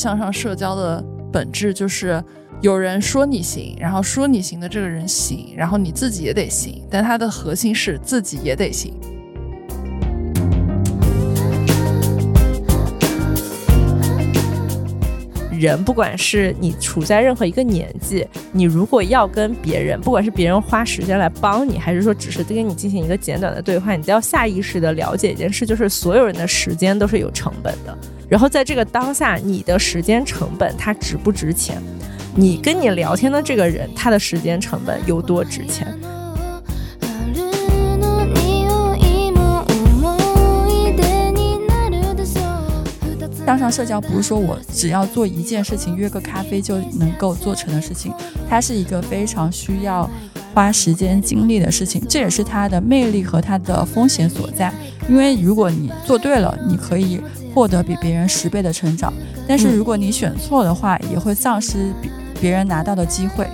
向上社交的本质就是有人说你行，然后说你行的这个人行，然后你自己也得行，但它的核心是自己也得行。人不管是你处在任何一个年纪，你如果要跟别人，不管是别人花时间来帮你，还是说只是跟你进行一个简短的对话，你都要下意识的了解一件事，就是所有人的时间都是有成本的。然后在这个当下，你的时间成本它值不值钱？你跟你聊天的这个人，他的时间成本有多值钱？向上社交不是说我只要做一件事情，约个咖啡就能够做成的事情，它是一个非常需要花时间精力的事情，这也是它的魅力和它的风险所在。因为如果你做对了，你可以获得比别人十倍的成长；但是如果你选错的话，也会丧失比别人拿到的机会，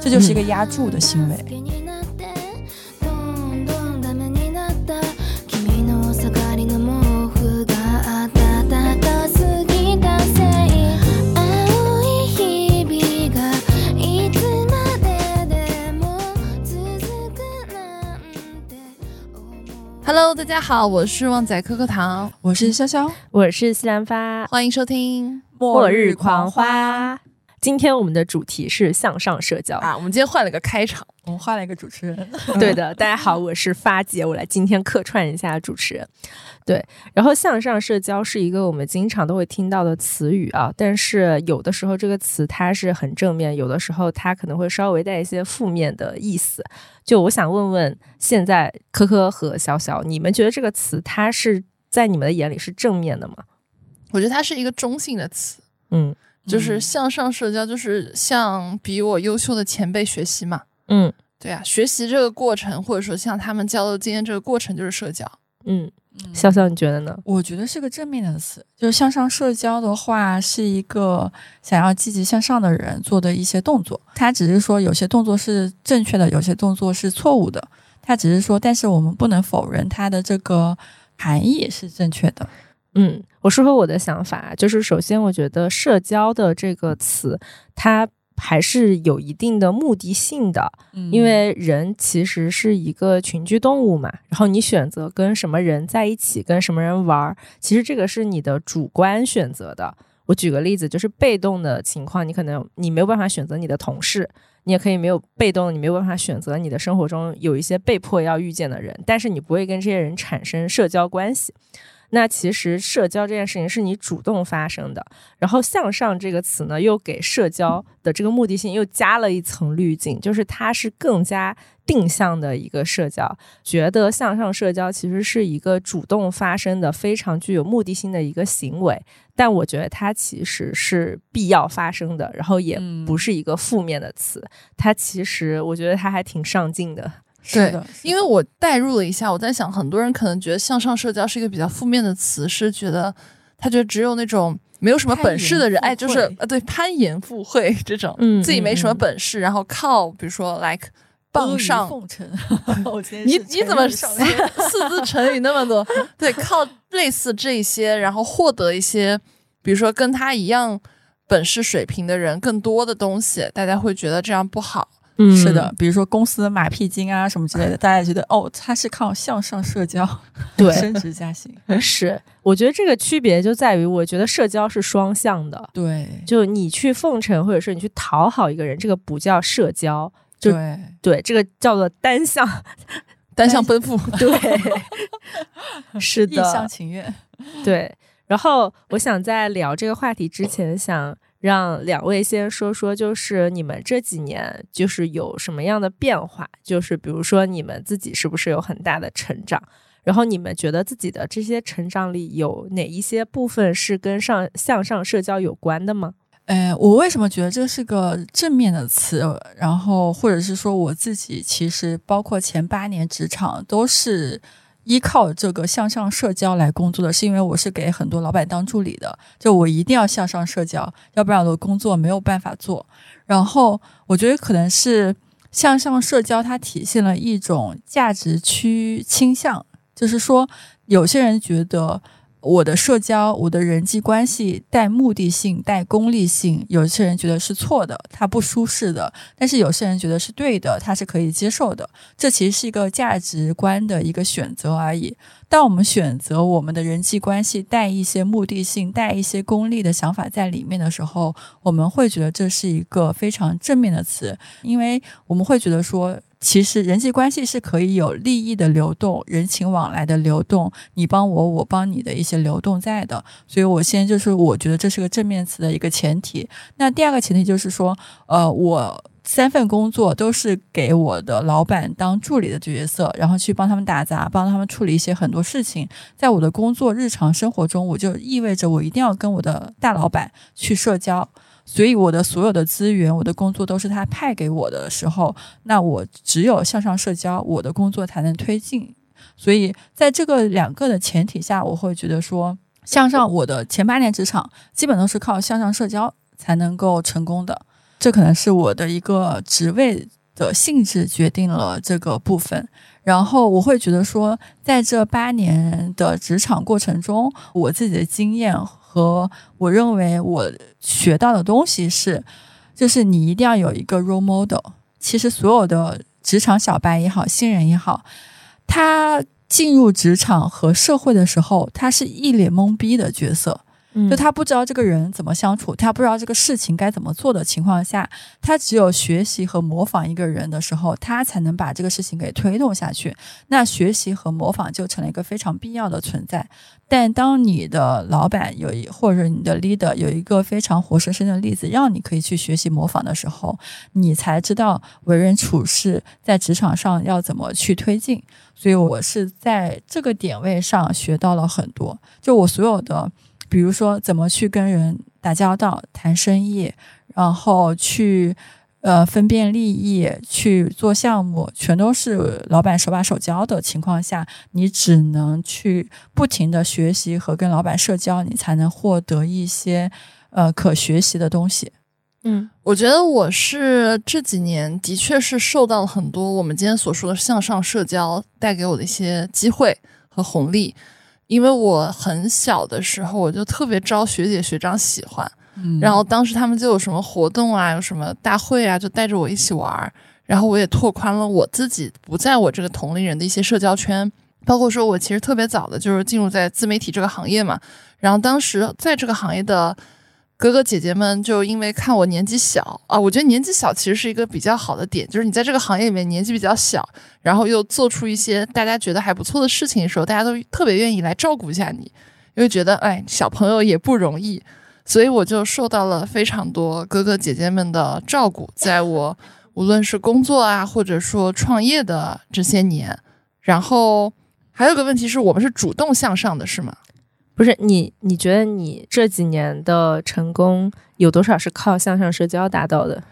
这就是一个压注的行为。Hello，大家好，我是旺仔可可糖，我是潇潇，我是西兰花，欢迎收听《末日狂花》。今天我们的主题是向上社交啊，我们今天换了个开场，我们换了一个主持人。对的，大家好，我是发姐，我来今天客串一下主持人。对，然后向上社交是一个我们经常都会听到的词语啊，但是有的时候这个词它是很正面，有的时候它可能会稍微带一些负面的意思。就我想问问，现在科科和小小，你们觉得这个词它是在你们的眼里是正面的吗？我觉得它是一个中性的词，嗯，就是向上社交，就是向比我优秀的前辈学习嘛，嗯，对啊，学习这个过程，或者说向他们交流经验这个过程，就是社交，嗯。笑笑，你觉得呢？我觉得是个正面的词，就是向上社交的话，是一个想要积极向上的人做的一些动作。他只是说有些动作是正确的，有些动作是错误的。他只是说，但是我们不能否认它的这个含义是正确的。嗯，我说说我的想法，就是首先，我觉得社交的这个词，它。还是有一定的目的性的，因为人其实是一个群居动物嘛。然后你选择跟什么人在一起，跟什么人玩，其实这个是你的主观选择的。我举个例子，就是被动的情况，你可能你没有办法选择你的同事，你也可以没有被动，你没有办法选择你的生活中有一些被迫要遇见的人，但是你不会跟这些人产生社交关系。那其实社交这件事情是你主动发生的，然后向上这个词呢，又给社交的这个目的性又加了一层滤镜，就是它是更加定向的一个社交。觉得向上社交其实是一个主动发生的、非常具有目的性的一个行为，但我觉得它其实是必要发生的，然后也不是一个负面的词。它其实我觉得它还挺上进的。对，因为我代入了一下，我在想，很多人可能觉得向上社交是一个比较负面的词，是觉得他觉得只有那种没有什么本事的人，哎，就是呃，对，攀岩附会 这种，嗯，自己没什么本事，然后靠，比如说 like 傍上奉承，你你怎么 四字成语那么多？对，靠类似这些，然后获得一些，比如说跟他一样本事水平的人更多的东西，大家会觉得这样不好。是的，比如说公司的马屁精啊什么之类的，大家觉得哦，他是靠向上社交，对，升职加薪。是，我觉得这个区别就在于，我觉得社交是双向的，对，就你去奉承或者是你去讨好一个人，这个不叫社交，对。对，这个叫做单向，单向奔赴，对，是的，一厢情愿，对。然后我想在聊这个话题之前，想。让两位先说说，就是你们这几年就是有什么样的变化？就是比如说你们自己是不是有很大的成长？然后你们觉得自己的这些成长里有哪一些部分是跟上向上社交有关的吗？呃，我为什么觉得这是个正面的词？然后或者是说我自己其实包括前八年职场都是。依靠这个向上社交来工作的是因为我是给很多老板当助理的，就我一定要向上社交，要不然我的工作没有办法做。然后我觉得可能是向上社交，它体现了一种价值趋倾向，就是说有些人觉得我的社交、我的人际关系带目的性、带功利性，有些人觉得是错的，他不舒适的；但是有些人觉得是对的，他是可以接受的。这其实是一个价值观的一个选择而已。当我们选择我们的人际关系带一些目的性、带一些功利的想法在里面的时候，我们会觉得这是一个非常正面的词，因为我们会觉得说。其实人际关系是可以有利益的流动、人情往来的流动，你帮我，我帮你的一些流动在的。所以，我先就是我觉得这是个正面词的一个前提。那第二个前提就是说，呃，我三份工作都是给我的老板当助理的角色，然后去帮他们打杂，帮他们处理一些很多事情。在我的工作日常生活中，我就意味着我一定要跟我的大老板去社交。所以我的所有的资源，我的工作都是他派给我的时候，那我只有向上社交，我的工作才能推进。所以在这个两个的前提下，我会觉得说，向上我的前八年职场基本都是靠向上社交才能够成功的。这可能是我的一个职位的性质决定了这个部分。然后我会觉得说，在这八年的职场过程中，我自己的经验。和我认为我学到的东西是，就是你一定要有一个 role model。其实所有的职场小白也好，新人也好，他进入职场和社会的时候，他是一脸懵逼的角色。就他不知道这个人怎么相处，他不知道这个事情该怎么做的情况下，他只有学习和模仿一个人的时候，他才能把这个事情给推动下去。那学习和模仿就成了一个非常必要的存在。但当你的老板有一或者你的 leader 有一个非常活生生的例子，让你可以去学习模仿的时候，你才知道为人处事在职场上要怎么去推进。所以我是在这个点位上学到了很多。就我所有的。比如说，怎么去跟人打交道、谈生意，然后去呃分辨利益、去做项目，全都是老板手把手教的情况下，你只能去不停的学习和跟老板社交，你才能获得一些呃可学习的东西。嗯，我觉得我是这几年的确是受到了很多我们今天所说的向上社交带给我的一些机会和红利。因为我很小的时候，我就特别招学姐学长喜欢，然后当时他们就有什么活动啊，有什么大会啊，就带着我一起玩儿，然后我也拓宽了我自己不在我这个同龄人的一些社交圈，包括说我其实特别早的就是进入在自媒体这个行业嘛，然后当时在这个行业的。哥哥姐姐们就因为看我年纪小啊，我觉得年纪小其实是一个比较好的点，就是你在这个行业里面年纪比较小，然后又做出一些大家觉得还不错的事情的时候，大家都特别愿意来照顾一下你，因为觉得哎小朋友也不容易，所以我就受到了非常多哥哥姐姐们的照顾，在我无论是工作啊，或者说创业的这些年，然后还有个问题是我们是主动向上的，是吗？不是你？你觉得你这几年的成功有多少是靠向上社交达到的？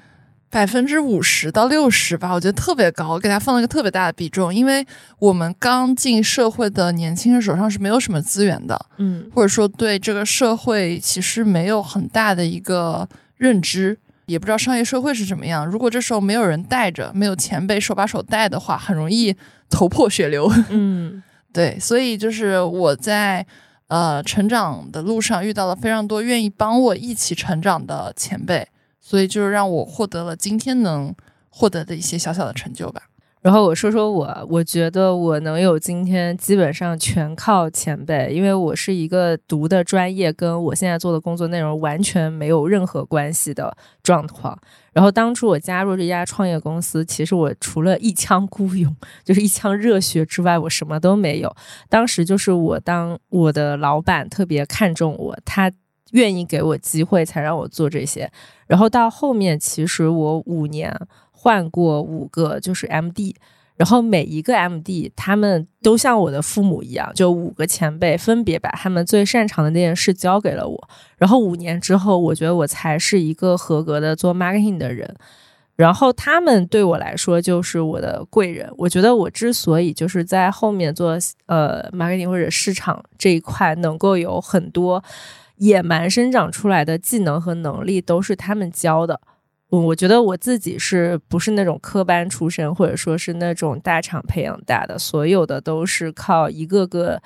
百分之五十到六十吧，我觉得特别高，我给他放了一个特别大的比重。因为我们刚进社会的年轻人手上是没有什么资源的，嗯，或者说对这个社会其实没有很大的一个认知，也不知道商业社会是什么样。如果这时候没有人带着，没有前辈手把手带的话，很容易头破血流。嗯，对，所以就是我在。呃，成长的路上遇到了非常多愿意帮我一起成长的前辈，所以就是让我获得了今天能获得的一些小小的成就吧。然后我说说我，我觉得我能有今天，基本上全靠前辈，因为我是一个读的专业跟我现在做的工作内容完全没有任何关系的状况。然后当初我加入这家创业公司，其实我除了一腔孤勇，就是一腔热血之外，我什么都没有。当时就是我当我的老板特别看重我，他愿意给我机会，才让我做这些。然后到后面，其实我五年。换过五个就是 M D，然后每一个 M D 他们都像我的父母一样，就五个前辈分别把他们最擅长的那件事交给了我。然后五年之后，我觉得我才是一个合格的做 marketing 的人。然后他们对我来说就是我的贵人。我觉得我之所以就是在后面做呃 marketing 或者市场这一块能够有很多野蛮生长出来的技能和能力，都是他们教的。我觉得我自己是不是那种科班出身，或者说是那种大厂培养大的，所有的都是靠一个个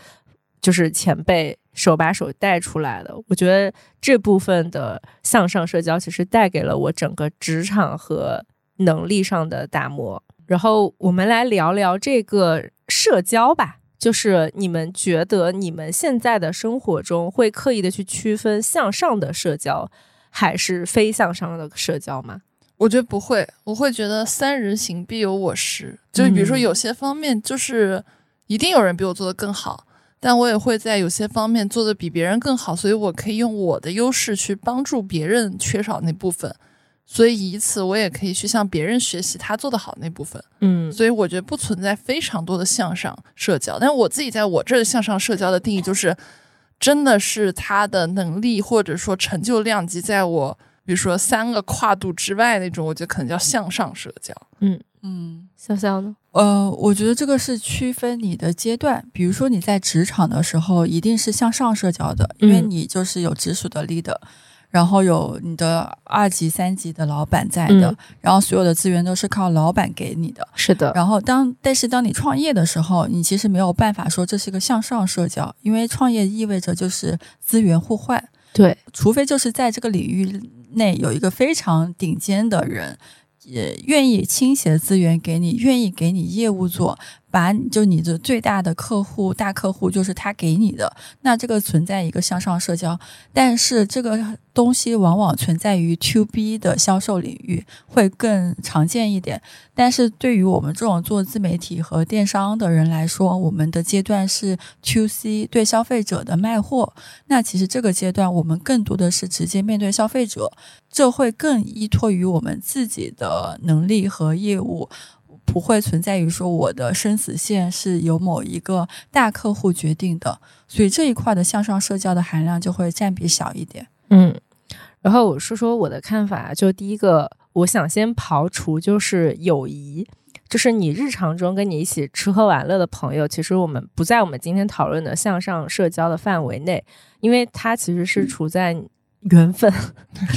就是前辈手把手带出来的。我觉得这部分的向上社交，其实带给了我整个职场和能力上的打磨。然后我们来聊聊这个社交吧，就是你们觉得你们现在的生活中会刻意的去区分向上的社交还是非向上的社交吗？我觉得不会，我会觉得三人行必有我师，就比如说有些方面就是一定有人比我做的更好。但我也会在有些方面做的比别人更好，所以我可以用我的优势去帮助别人缺少那部分，所以以此我也可以去向别人学习他做的好那部分。嗯，所以我觉得不存在非常多的向上社交，但我自己在我这向上社交的定义就是，真的是他的能力或者说成就量级在我比如说三个跨度之外那种，我觉得可能叫向上社交。嗯嗯，潇潇呢？呃，我觉得这个是区分你的阶段。比如说你在职场的时候，一定是向上社交的，因为你就是有直属的 leader，然后有你的二级、三级的老板在的，然后所有的资源都是靠老板给你的。是的。然后当但是当你创业的时候，你其实没有办法说这是一个向上社交，因为创业意味着就是资源互换。对，除非就是在这个领域内有一个非常顶尖的人。也愿意倾斜资源给你，愿意给你业务做。把就你的最大的客户大客户就是他给你的，那这个存在一个向上社交，但是这个东西往往存在于 To B 的销售领域会更常见一点。但是对于我们这种做自媒体和电商的人来说，我们的阶段是 To C 对消费者的卖货。那其实这个阶段我们更多的是直接面对消费者，这会更依托于我们自己的能力和业务。不会存在于说我的生死线是由某一个大客户决定的，所以这一块的向上社交的含量就会占比小一点。嗯，然后我说说我的看法，就第一个，我想先刨除就是友谊，就是你日常中跟你一起吃喝玩乐的朋友，其实我们不在我们今天讨论的向上社交的范围内，因为它其实是处在缘分、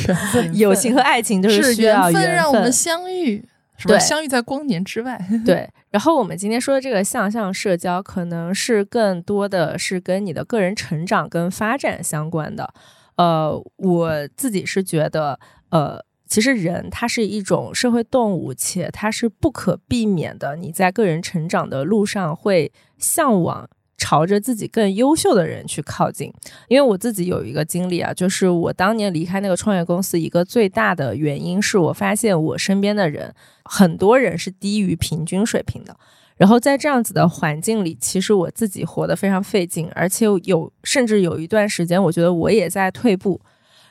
缘分、友情和爱情就是需要缘分让我们相遇。对，相遇在光年之外。对，然后我们今天说的这个向上社交，可能是更多的是跟你的个人成长跟发展相关的。呃，我自己是觉得，呃，其实人他是一种社会动物，且他是不可避免的，你在个人成长的路上会向往。朝着自己更优秀的人去靠近，因为我自己有一个经历啊，就是我当年离开那个创业公司，一个最大的原因是我发现我身边的人很多人是低于平均水平的。然后在这样子的环境里，其实我自己活得非常费劲，而且有甚至有一段时间，我觉得我也在退步。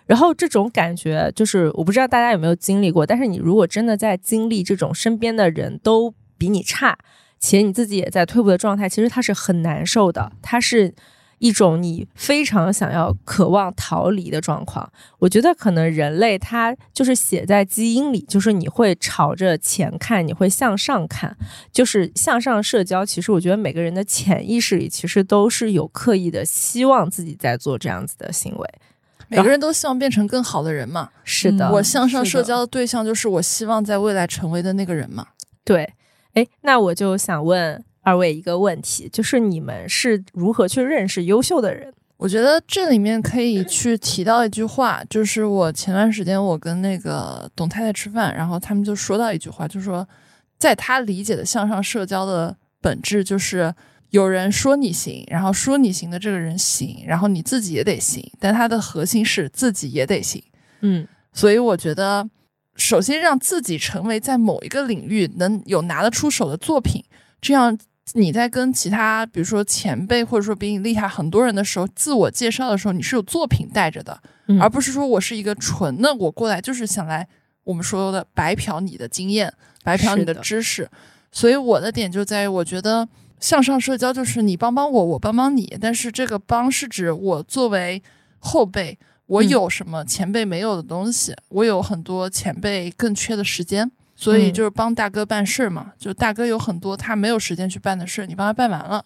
然后这种感觉就是，我不知道大家有没有经历过，但是你如果真的在经历这种身边的人都比你差。且你自己也在退步的状态，其实它是很难受的，它是一种你非常想要、渴望逃离的状况。我觉得可能人类它就是写在基因里，就是你会朝着前看，你会向上看，就是向上社交。其实我觉得每个人的潜意识里，其实都是有刻意的希望自己在做这样子的行为。每个人都希望变成更好的人嘛？是的，我向上社交的对象就是我希望在未来成为的那个人嘛？对。哎，那我就想问二位一个问题，就是你们是如何去认识优秀的人？我觉得这里面可以去提到一句话，就是我前段时间我跟那个董太太吃饭，然后他们就说到一句话，就是说，在他理解的向上社交的本质，就是有人说你行，然后说你行的这个人行，然后你自己也得行，但他的核心是自己也得行。嗯，所以我觉得。首先让自己成为在某一个领域能有拿得出手的作品，这样你在跟其他比如说前辈或者说比你厉害很多人的时候，自我介绍的时候，你是有作品带着的，而不是说我是一个纯的我过来就是想来我们说的白嫖你的经验，白嫖你的知识。所以我的点就在于，我觉得向上社交就是你帮帮我，我帮帮你，但是这个帮是指我作为后辈。我有什么前辈没有的东西？我有很多前辈更缺的时间，所以就是帮大哥办事嘛。就大哥有很多他没有时间去办的事，你帮他办完了，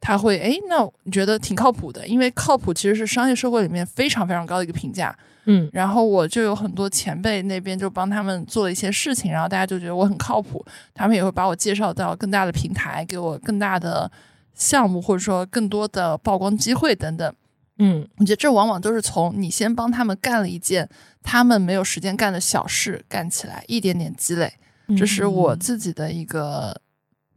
他会哎，那你觉得挺靠谱的？因为靠谱其实是商业社会里面非常非常高的一个评价。嗯，然后我就有很多前辈那边就帮他们做了一些事情，然后大家就觉得我很靠谱，他们也会把我介绍到更大的平台，给我更大的项目或者说更多的曝光机会等等。嗯，我觉得这往往都是从你先帮他们干了一件他们没有时间干的小事干起来，一点点积累，这是我自己的一个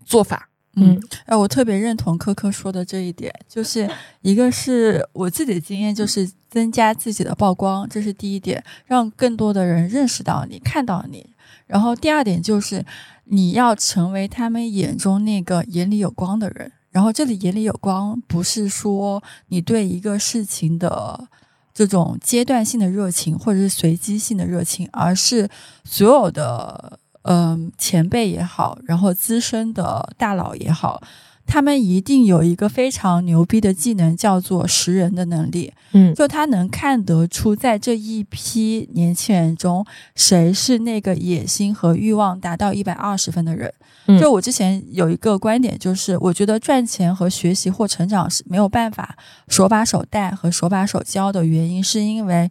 做法。嗯，哎，我特别认同科科说的这一点，就是一个是我自己的经验，就是增加自己的曝光，这是第一点，让更多的人认识到你，看到你。然后第二点就是你要成为他们眼中那个眼里有光的人。然后这里眼里有光，不是说你对一个事情的这种阶段性的热情或者是随机性的热情，而是所有的。嗯，前辈也好，然后资深的大佬也好，他们一定有一个非常牛逼的技能，叫做识人的能力。嗯，就他能看得出，在这一批年轻人中，谁是那个野心和欲望达到一百二十分的人。就我之前有一个观点，就是我觉得赚钱和学习或成长是没有办法手把手带和手把手教的原因，是因为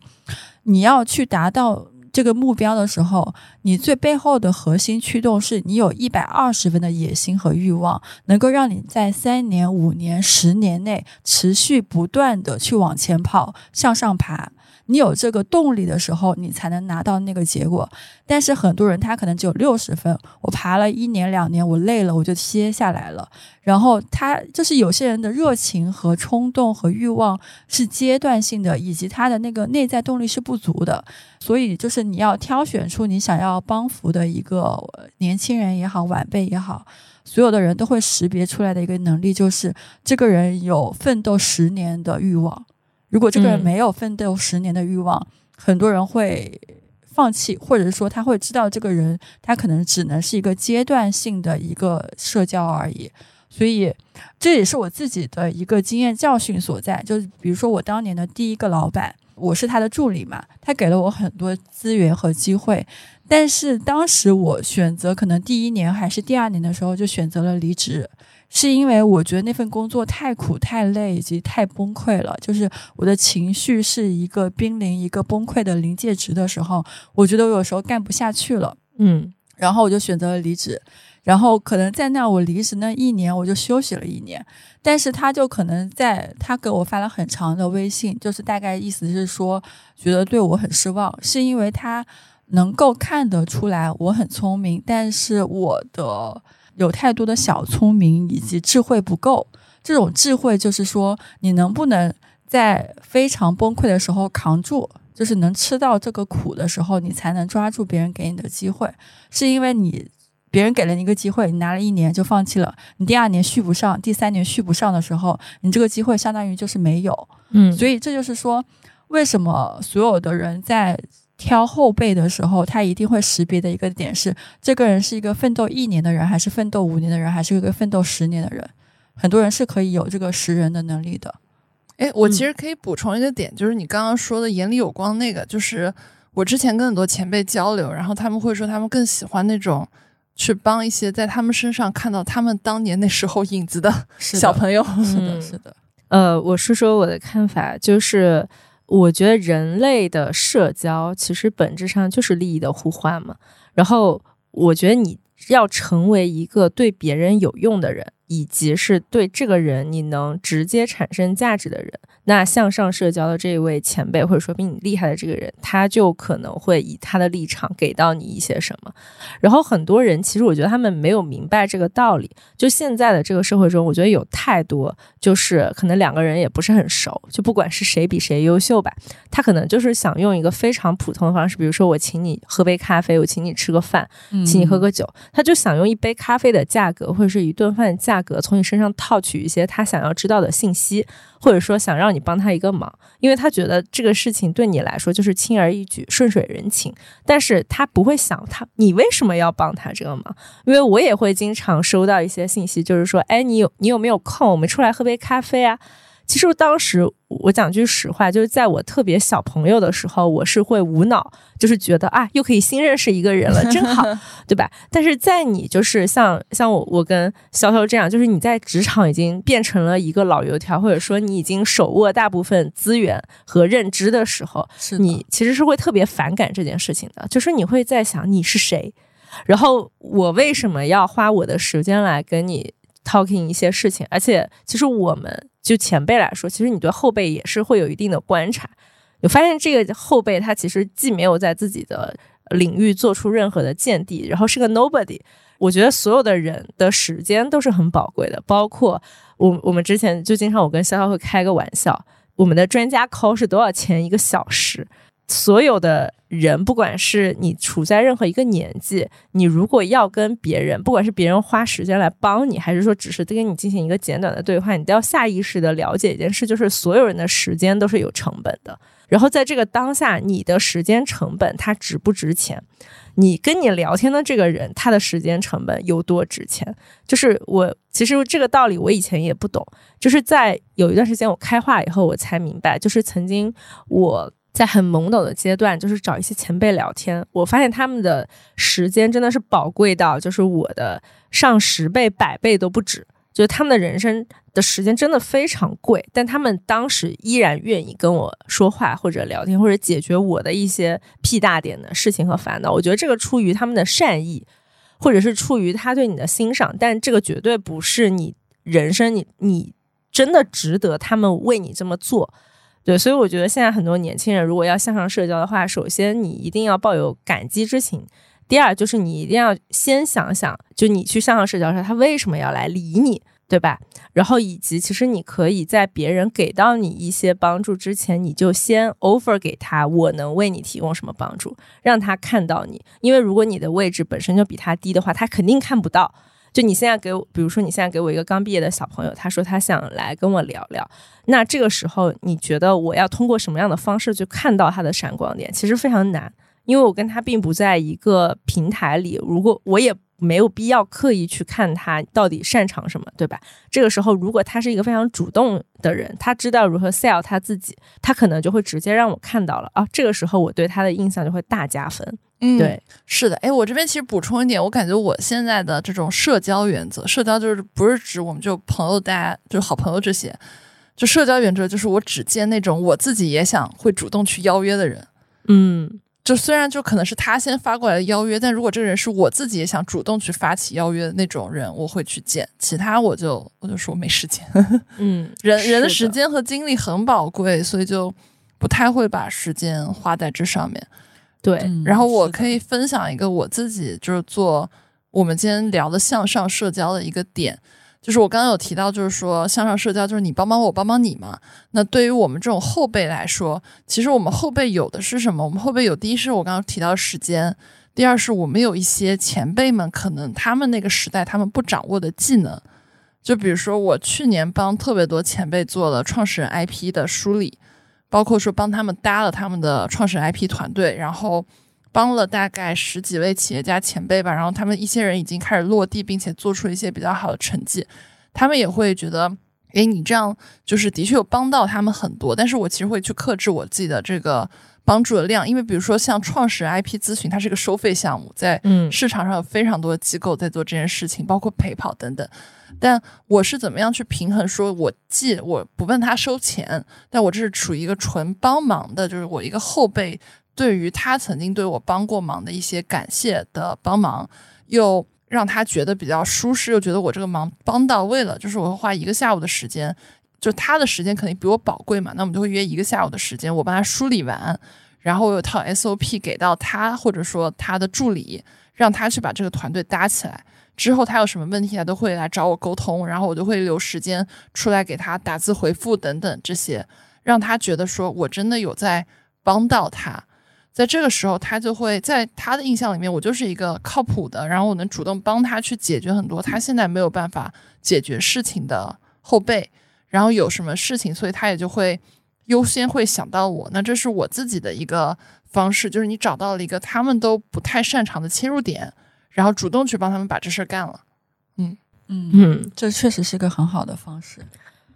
你要去达到。这个目标的时候，你最背后的核心驱动是你有一百二十分的野心和欲望，能够让你在三年、五年、十年内持续不断的去往前跑、向上爬。你有这个动力的时候，你才能拿到那个结果。但是很多人他可能只有六十分，我爬了一年两年，我累了，我就歇下来了。然后他就是有些人的热情和冲动和欲望是阶段性的，以及他的那个内在动力是不足的。所以就是你要挑选出你想要帮扶的一个年轻人也好，晚辈也好，所有的人都会识别出来的一个能力，就是这个人有奋斗十年的欲望。如果这个人没有奋斗十年的欲望，很多人会放弃，或者说他会知道这个人他可能只能是一个阶段性的一个社交而已。所以这也是我自己的一个经验教训所在。就是比如说我当年的第一个老板，我是他的助理嘛，他给了我很多资源和机会，但是当时我选择可能第一年还是第二年的时候就选择了离职。是因为我觉得那份工作太苦、太累以及太崩溃了，就是我的情绪是一个濒临一个崩溃的临界值的时候，我觉得我有时候干不下去了，嗯，然后我就选择了离职。然后可能在那我离职那一年，我就休息了一年。但是他就可能在他给我发了很长的微信，就是大概意思是说，觉得对我很失望，是因为他能够看得出来我很聪明，但是我的。有太多的小聪明以及智慧不够，这种智慧就是说，你能不能在非常崩溃的时候扛住，就是能吃到这个苦的时候，你才能抓住别人给你的机会。是因为你别人给了你一个机会，你拿了一年就放弃了，你第二年续不上，第三年续不上的时候，你这个机会相当于就是没有。嗯，所以这就是说，为什么所有的人在。挑后辈的时候，他一定会识别的一个点是：这个人是一个奋斗一年的人，还是奋斗五年的人，还是一个奋斗十年的人？很多人是可以有这个识人的能力的。哎，我其实可以补充一个点，就是你刚刚说的眼里有光那个，就是我之前跟很多前辈交流，然后他们会说他们更喜欢那种去帮一些在他们身上看到他们当年那时候影子的小朋友。是的，是的。呃，我说说我的看法，就是。我觉得人类的社交其实本质上就是利益的互换嘛。然后，我觉得你要成为一个对别人有用的人，以及是对这个人你能直接产生价值的人。那向上社交的这位前辈，或者说比你厉害的这个人，他就可能会以他的立场给到你一些什么。然后很多人其实我觉得他们没有明白这个道理。就现在的这个社会中，我觉得有太多就是可能两个人也不是很熟，就不管是谁比谁优秀吧，他可能就是想用一个非常普通的方式，比如说我请你喝杯咖啡，我请你吃个饭，请你喝个酒，他就想用一杯咖啡的价格或者是一顿饭的价格，从你身上套取一些他想要知道的信息。或者说想让你帮他一个忙，因为他觉得这个事情对你来说就是轻而易举、顺水人情，但是他不会想他你为什么要帮他这个忙？因为我也会经常收到一些信息，就是说，哎，你有你有没有空？我们出来喝杯咖啡啊？其实当时我讲句实话，就是在我特别小朋友的时候，我是会无脑，就是觉得啊，又可以新认识一个人了，真好，对吧？但是在你就是像像我我跟潇潇这样，就是你在职场已经变成了一个老油条，或者说你已经手握大部分资源和认知的时候，你其实是会特别反感这件事情的。就是你会在想你是谁，然后我为什么要花我的时间来跟你 talking 一些事情？而且其实我们。就前辈来说，其实你对后辈也是会有一定的观察。我发现这个后辈他其实既没有在自己的领域做出任何的见地，然后是个 nobody。我觉得所有的人的时间都是很宝贵的，包括我我们之前就经常我跟潇潇会开个玩笑，我们的专家 call 是多少钱一个小时？所有的人，不管是你处在任何一个年纪，你如果要跟别人，不管是别人花时间来帮你，还是说只是跟你进行一个简短的对话，你都要下意识的了解一件事，就是所有人的时间都是有成本的。然后在这个当下，你的时间成本它值不值钱？你跟你聊天的这个人，他的时间成本有多值钱？就是我其实这个道理我以前也不懂，就是在有一段时间我开化以后，我才明白，就是曾经我在很懵懂的阶段，就是找一些前辈聊天，我发现他们的时间真的是宝贵到，就是我的上十倍、百倍都不止。就是他们的人生的时间真的非常贵，但他们当时依然愿意跟我说话或者聊天，或者解决我的一些屁大点的事情和烦恼。我觉得这个出于他们的善意，或者是出于他对你的欣赏，但这个绝对不是你人生你你真的值得他们为你这么做。对，所以我觉得现在很多年轻人如果要向上社交的话，首先你一定要抱有感激之情。第二就是你一定要先想想，就你去向上社交的时候，他为什么要来理你，对吧？然后以及其实你可以在别人给到你一些帮助之前，你就先 offer 给他，我能为你提供什么帮助，让他看到你。因为如果你的位置本身就比他低的话，他肯定看不到。就你现在给我，比如说你现在给我一个刚毕业的小朋友，他说他想来跟我聊聊，那这个时候你觉得我要通过什么样的方式去看到他的闪光点？其实非常难。因为我跟他并不在一个平台里，如果我也没有必要刻意去看他到底擅长什么，对吧？这个时候，如果他是一个非常主动的人，他知道如何 sell 他自己，他可能就会直接让我看到了啊。这个时候，我对他的印象就会大加分。嗯，对，是的。哎，我这边其实补充一点，我感觉我现在的这种社交原则，社交就是不是指我们就朋友，大家就是好朋友这些，就社交原则就是我只见那种我自己也想会主动去邀约的人。嗯。就虽然就可能是他先发过来的邀约，但如果这个人是我自己也想主动去发起邀约的那种人，我会去见。其他我就我就说没时间。嗯，人人的时间和精力很宝贵，所以就不太会把时间花在这上面。对，然后我可以分享一个我自己就是做我们今天聊的向上社交的一个点。就是我刚刚有提到，就是说向上社交，就是你帮帮我，帮帮你嘛。那对于我们这种后辈来说，其实我们后辈有的是什么？我们后辈有第一是我刚刚提到时间，第二是我们有一些前辈们可能他们那个时代他们不掌握的技能。就比如说我去年帮特别多前辈做了创始人 IP 的梳理，包括说帮他们搭了他们的创始人 IP 团队，然后。帮了大概十几位企业家前辈吧，然后他们一些人已经开始落地，并且做出一些比较好的成绩，他们也会觉得，诶，你这样就是的确有帮到他们很多。但是我其实会去克制我自己的这个帮助的量，因为比如说像创始人 IP 咨询，它是个收费项目，在市场上有非常多的机构在做这件事情，包括陪跑等等。但我是怎么样去平衡？说我既我不问他收钱，但我这是处于一个纯帮忙的，就是我一个后辈。对于他曾经对我帮过忙的一些感谢的帮忙，又让他觉得比较舒适，又觉得我这个忙帮到位了。就是我会花一个下午的时间，就他的时间肯定比我宝贵嘛，那我们就会约一个下午的时间，我帮他梳理完，然后我有套 SOP 给到他，或者说他的助理，让他去把这个团队搭起来。之后他有什么问题，他都会来找我沟通，然后我就会留时间出来给他打字回复等等这些，让他觉得说我真的有在帮到他。在这个时候，他就会在他的印象里面，我就是一个靠谱的，然后我能主动帮他去解决很多他现在没有办法解决事情的后辈，然后有什么事情，所以他也就会优先会想到我。那这是我自己的一个方式，就是你找到了一个他们都不太擅长的切入点，然后主动去帮他们把这事儿干了。嗯嗯嗯，这确实是个很好的方式。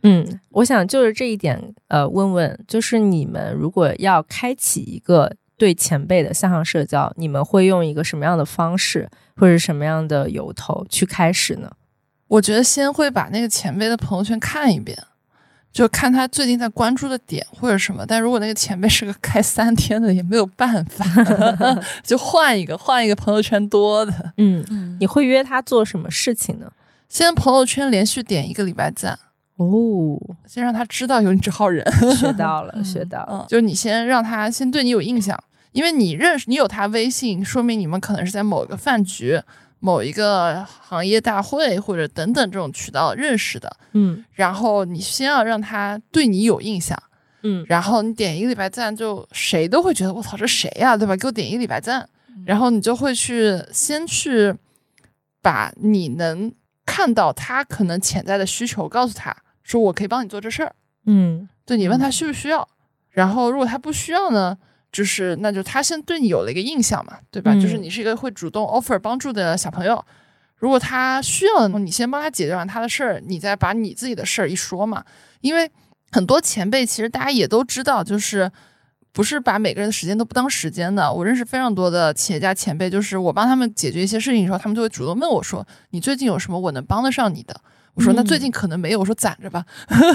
嗯，我想就是这一点，呃，问问，就是你们如果要开启一个。对前辈的向上社交，你们会用一个什么样的方式，或者什么样的由头去开始呢？我觉得先会把那个前辈的朋友圈看一遍，就看他最近在关注的点或者什么。但如果那个前辈是个开三天的，也没有办法，就换一个，换一个朋友圈多的。嗯，你会约他做什么事情呢？先朋友圈连续点一个礼拜赞。哦，先让他知道有你这号人，学到了，学到了。嗯，就是你先让他先对你有印象，因为你认识你有他微信，说明你们可能是在某个饭局、某一个行业大会或者等等这种渠道认识的。嗯。然后你先要让他对你有印象，嗯。然后你点一个礼拜赞，就谁都会觉得我操这谁呀、对吧？给我点一个礼拜赞，然后你就会去先去把你能看到他可能潜在的需求告诉他，说我可以帮你做这事儿。嗯对你问他需不需要，然后如果他不需要呢，就是那就他先对你有了一个印象嘛，对吧？嗯就是你是一个会主动 offer 帮助的小朋友。如果他需要，你先帮他解决完他的事儿，你再把你自己的事儿一说嘛。因为很多前辈其实大家也都知道，就是不是把每个人的时间都不当时间的。我认识非常多的企业家前辈，就是我帮他们解决一些事情的时候，他们就会主动问我说：“你最近有什么我能帮得上你的？”我说：“那最近可能没有。”我说：“攒着吧。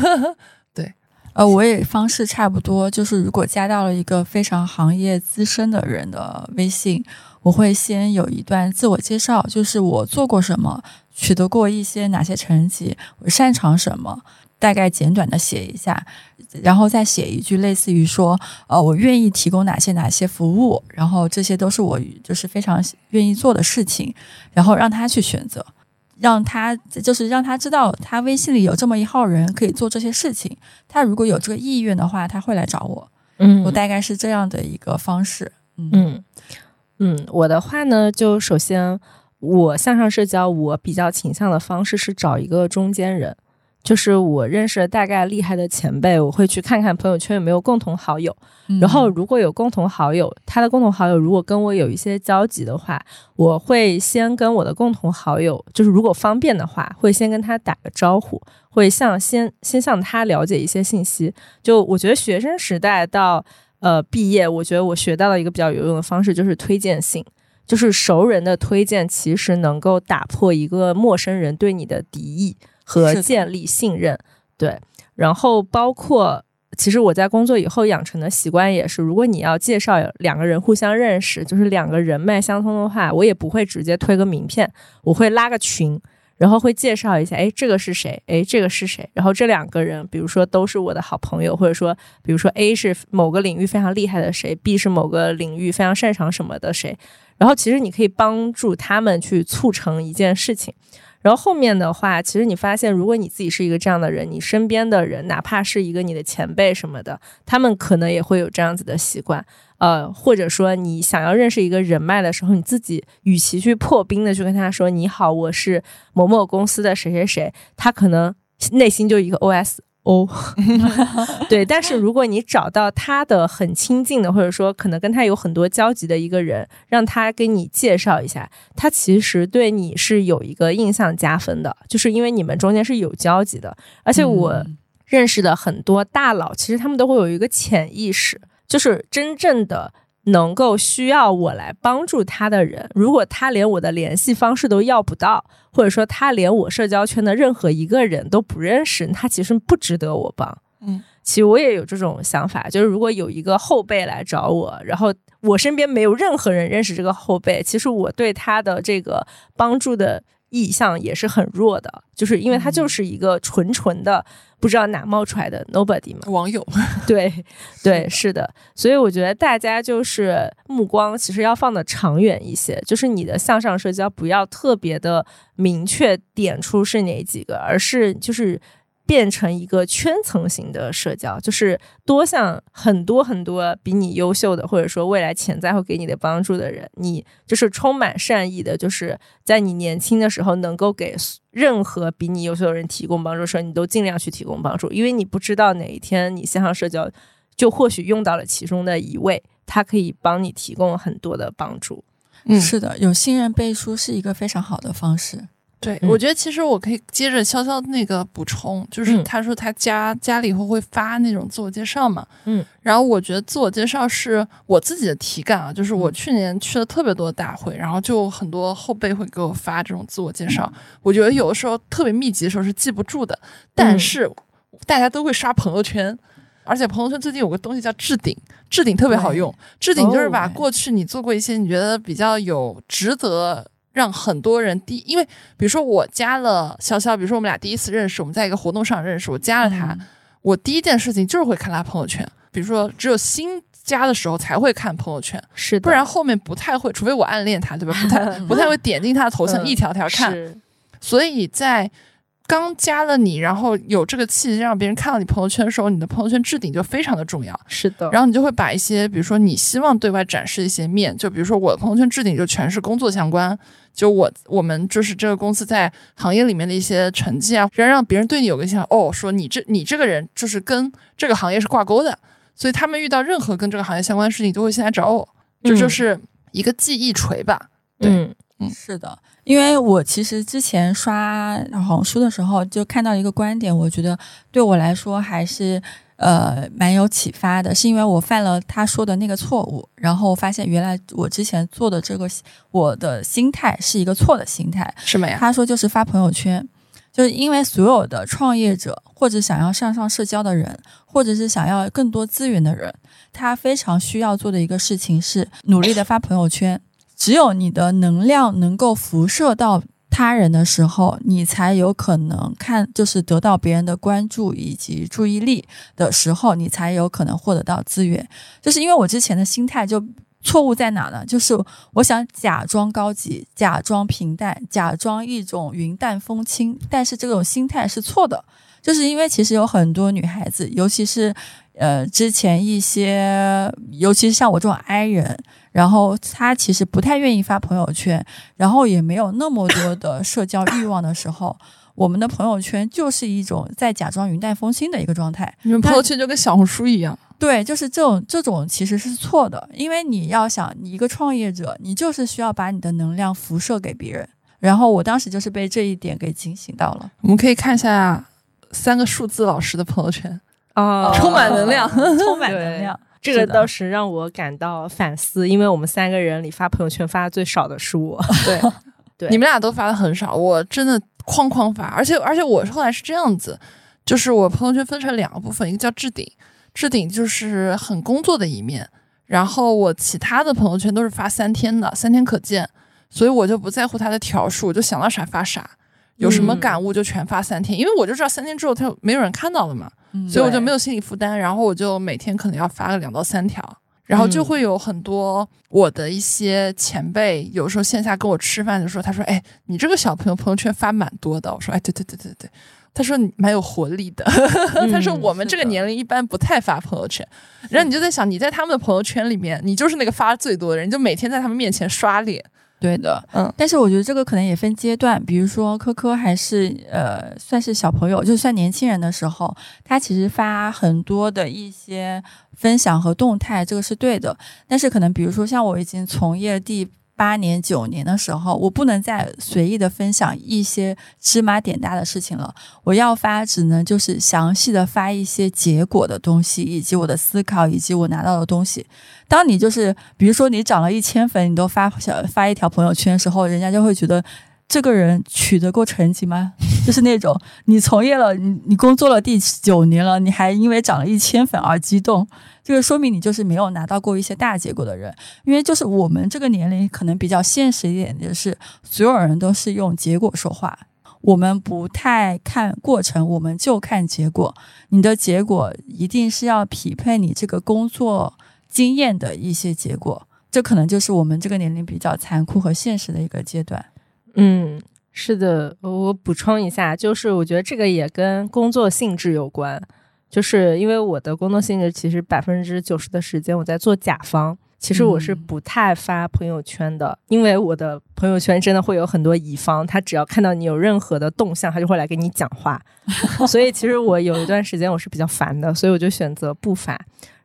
对呃，我也方式差不多，就是如果加到了一个非常行业资深的人的微信，我会先有一段自我介绍，就是我做过什么，取得过一些哪些成绩，我擅长什么，大概简短的写一下，然后再写一句类似于说，呃，我愿意提供哪些哪些服务，然后这些都是我就是非常愿意做的事情，然后让他去选择。让他就是让他知道，他微信里有这么一号人可以做这些事情。他如果有这个意愿的话，他会来找我。嗯我大概是这样的一个方式。嗯嗯嗯，我的话呢，就首先我向上社交，我比较倾向的方式是找一个中间人，就是我认识的大概厉害的前辈，我会去看看朋友圈有没有共同好友，嗯然后如果有共同好友，他的共同好友如果跟我有一些交集的话，我会先跟我的共同好友，就是如果方便的话，会先跟他打个招呼，会向先先向他了解一些信息。就我觉得学生时代到呃毕业，我觉得我学到了一个比较有用的方式，就是推荐信。就是熟人的推荐，其实能够打破一个陌生人对你的敌意和建立信任。对，然后包括其实我在工作以后养成的习惯也是，如果你要介绍两个人互相认识，就是两个人脉相通的话，我也不会直接推个名片，我会拉个群。然后会介绍一下，哎，这个是谁？哎，这个是谁？然后这两个人，比如说都是我的好朋友，或者说，比如说 A 是某个领域非常厉害的谁，B 是某个领域非常擅长什么的谁。然后其实你可以帮助他们去促成一件事情。然后后面的话，其实你发现，如果你自己是一个这样的人，你身边的人，哪怕是一个你的前辈什么的，他们可能也会有这样子的习惯。呃，或者说你想要认识一个人脉的时候，你自己与其去破冰的去跟他说你好，我是某某公司的谁谁谁，他可能内心就一个 OS。哦，对，但是如果你找到他的很亲近的，或者说可能跟他有很多交集的一个人，让他给你介绍一下，他其实对你是有一个印象加分的，就是因为你们中间是有交集的。而且我嗯认识的很多大佬，其实他们都会有一个潜意识，就是真正的能够需要我来帮助他的人，如果他连我的联系方式都要不到，或者说他连我社交圈的任何一个人都不认识，他其实不值得我帮。嗯，其实我也有这种想法，就是如果有一个后辈来找我，然后我身边没有任何人认识这个后辈，其实我对他的这个帮助的意向也是很弱的，就是因为他就是一个纯纯的不知道哪冒出来的 nobody 嘛。网友，对对，是的，所以我觉得大家就是目光其实要放的长远一些，就是你的向上社交不要特别的明确点出是哪几个，而是就是。变成一个圈层型的社交，就是多向很多很多比你优秀的，或者说未来潜在会给你的帮助的人，你就是充满善意的，就是在你年轻的时候能够给任何比你优秀的人提供帮助的时候，你都尽量去提供帮助，因为你不知道哪一天你线上社交就或许用到了其中的一位，他可以帮你提供很多的帮助。嗯，是的，有信任背书是一个非常好的方式。对，嗯。我觉得其实我可以接着潇潇那个补充，就是嗯。他说他加加了以后会发那种自我介绍嘛，嗯，然后我觉得自我介绍是我自己的体感啊，就是我嗯。去年去了特别多的大会，然后就很多后辈会给我发这种自我介绍，我觉得有的时候特别密集的时候是记不住的，但嗯。是大家都会刷朋友圈。而且朋友圈最近有个东西叫置顶，置顶特别好用。置顶就是把哦过去你做过一些你觉得比较有值得让很多人第，因为比如说我加了潇潇，比如说我们俩第一次认识，我们在一个活动上认识，我加了他，我第一件事情就是会看他朋友圈。比如说，只有新加的时候才会看朋友圈，是，不然后面不太会，除非我暗恋他，对吧？不太 不太会点进他的头像一条条看。所以在刚加了你，然后有这个契机让别人看到你朋友圈的时候，你的朋友圈置顶就非常的重要。是的，然后你就会把一些，比如说你希望对外展示一些面，就比如说我的朋友圈置顶就全是工作相关。就我我们就是这个公司在行业里面的一些成绩啊，让让别人对你有个印象哦，说你这你这个人就是跟这个行业是挂钩的，所以他们遇到任何跟这个行业相关的事情都会先来找我，这就是一个记忆锤吧。对，嗯，是的，因为我其实之前刷小红书的时候就看到一个观点，我觉得对我来说还是。呃，蛮有启发的，是因为我犯了他说的那个错误，然后发现原来我之前做的这个我的心态是一个错的心态。什么呀？他说就是发朋友圈，就是因为所有的创业者或者想要向上社交的人，或者是想要更多资源的人，他非常需要做的一个事情是努力的发朋友圈。只有你的能量能够辐射到。他人的时候，你才有可能看，就是得到别人的关注以及注意力的时候，你才有可能获得到资源。就是因为我之前的心态就错误在哪呢？就是我想假装高级，假装平淡，假装一种云淡风轻，但是这种心态是错的。就是因为其实有很多女孩子，尤其是呃之前一些，尤其是像我这种 I 人。然后他其实不太愿意发朋友圈，然后也没有那么多的社交欲望的时候，我们的朋友圈就是一种在假装云淡风轻的一个状态。你们朋友圈就跟小红书一样。对，就是这种这种其实是错的，因为你要想你一个创业者，你就是需要把你的能量辐射给别人。然后我当时就是被这一点给警醒到了。我们可以看一下三个数字老师的朋友圈啊，充满能量，充满能量。这个倒是让我感到反思，因为我们三个人里发朋友圈发的最少的是我。对，对，你们俩都发的很少，我真的哐哐发，而且而且我后来是这样子，就是我朋友圈分成两个部分，一个叫置顶，置顶就是很工作的一面，然后我其他的朋友圈都是发三天的，三天可见，所以我就不在乎它的条数，我就想到啥发啥，有什么感悟就全发三天，因为我就知道三天之后他没有人看到了嘛。所以我就没有心理负担，然后我就每天可能要发个两到三条，然后就会有很多我的一些前辈，有时候线下跟我吃饭的时候，他说：“哎，你这个小朋友朋友圈发蛮多的。”我说：“哎，对对对对对。”他说：“你蛮有活力的。”他说：“我们这个年龄一般不太发朋友圈。”然后你就在想，你在他们的朋友圈里面，你就是那个发最多的人，就每天在他们面前刷脸。对的，嗯，但是我觉得这个可能也分阶段，比如说科科还是呃算是小朋友，就算年轻人的时候，他其实发很多的一些分享和动态，这个是对的。但是可能比如说像我已经从业第。八年九年的时候，我不能再随意的分享一些芝麻点大的事情了。我要发，只能就是详细的发一些结果的东西，以及我的思考，以及我拿到的东西。当你就是比如说你涨了一千粉，你都发小发一条朋友圈的时候，人家就会觉得这个人取得过成绩吗？就是那种你从业了，你你工作了第九年了，你还因为涨了一千粉而激动。这个说明你就是没有拿到过一些大结果的人，因为就是我们这个年龄可能比较现实一点，就是所有人都是用结果说话，我们不太看过程，我们就看结果。你的结果一定是要匹配你这个工作经验的一些结果，这可能就是我们这个年龄比较残酷和现实的一个阶段。嗯，是的，我补充一下，就是我觉得这个也跟工作性质有关。就是因为我的工作性质，其实百分之九十的时间我在做甲方，其实我是不太发朋友圈的，因为我的朋友圈真的会有很多乙方，他只要看到你有任何的动向，他就会来给你讲话，所以其实我有一段时间我是比较烦的，所以我就选择不发。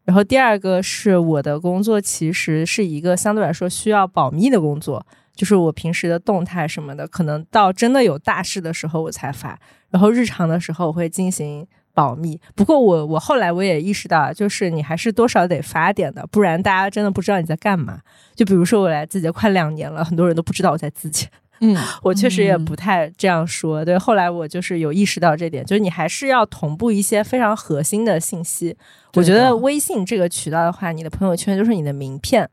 然后第二个是我的工作其实是一个相对来说需要保密的工作，就是我平时的动态什么的，可能到真的有大事的时候我才发，然后日常的时候我会进行。保密。不过我我后来我也意识到，就是你还是多少得发点的，不然大家真的不知道你在干嘛。就比如说我来自己快两年了，很多人都不知道我在自己。嗯，我确实也不太这样说。对，后来我就是有意识到这点，就是你还是要同步一些非常核心的信息。我觉得微信这个渠道的话，你的朋友圈就是你的名片。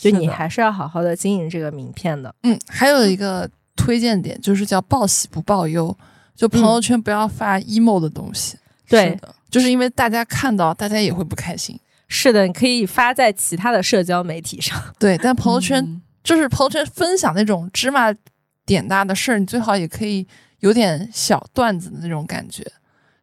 就你还是要好好的经营这个名片的。嗯，还有一个推荐点就是叫报喜不报忧，就朋友圈不要发 emo 的东西。对的，就是因为大家看到，大家也会不开心。是的，你可以发在其他的社交媒体上。对，但朋友圈就是朋友圈分享那种芝麻点大的事儿，你最好也可以有点小段子的那种感觉，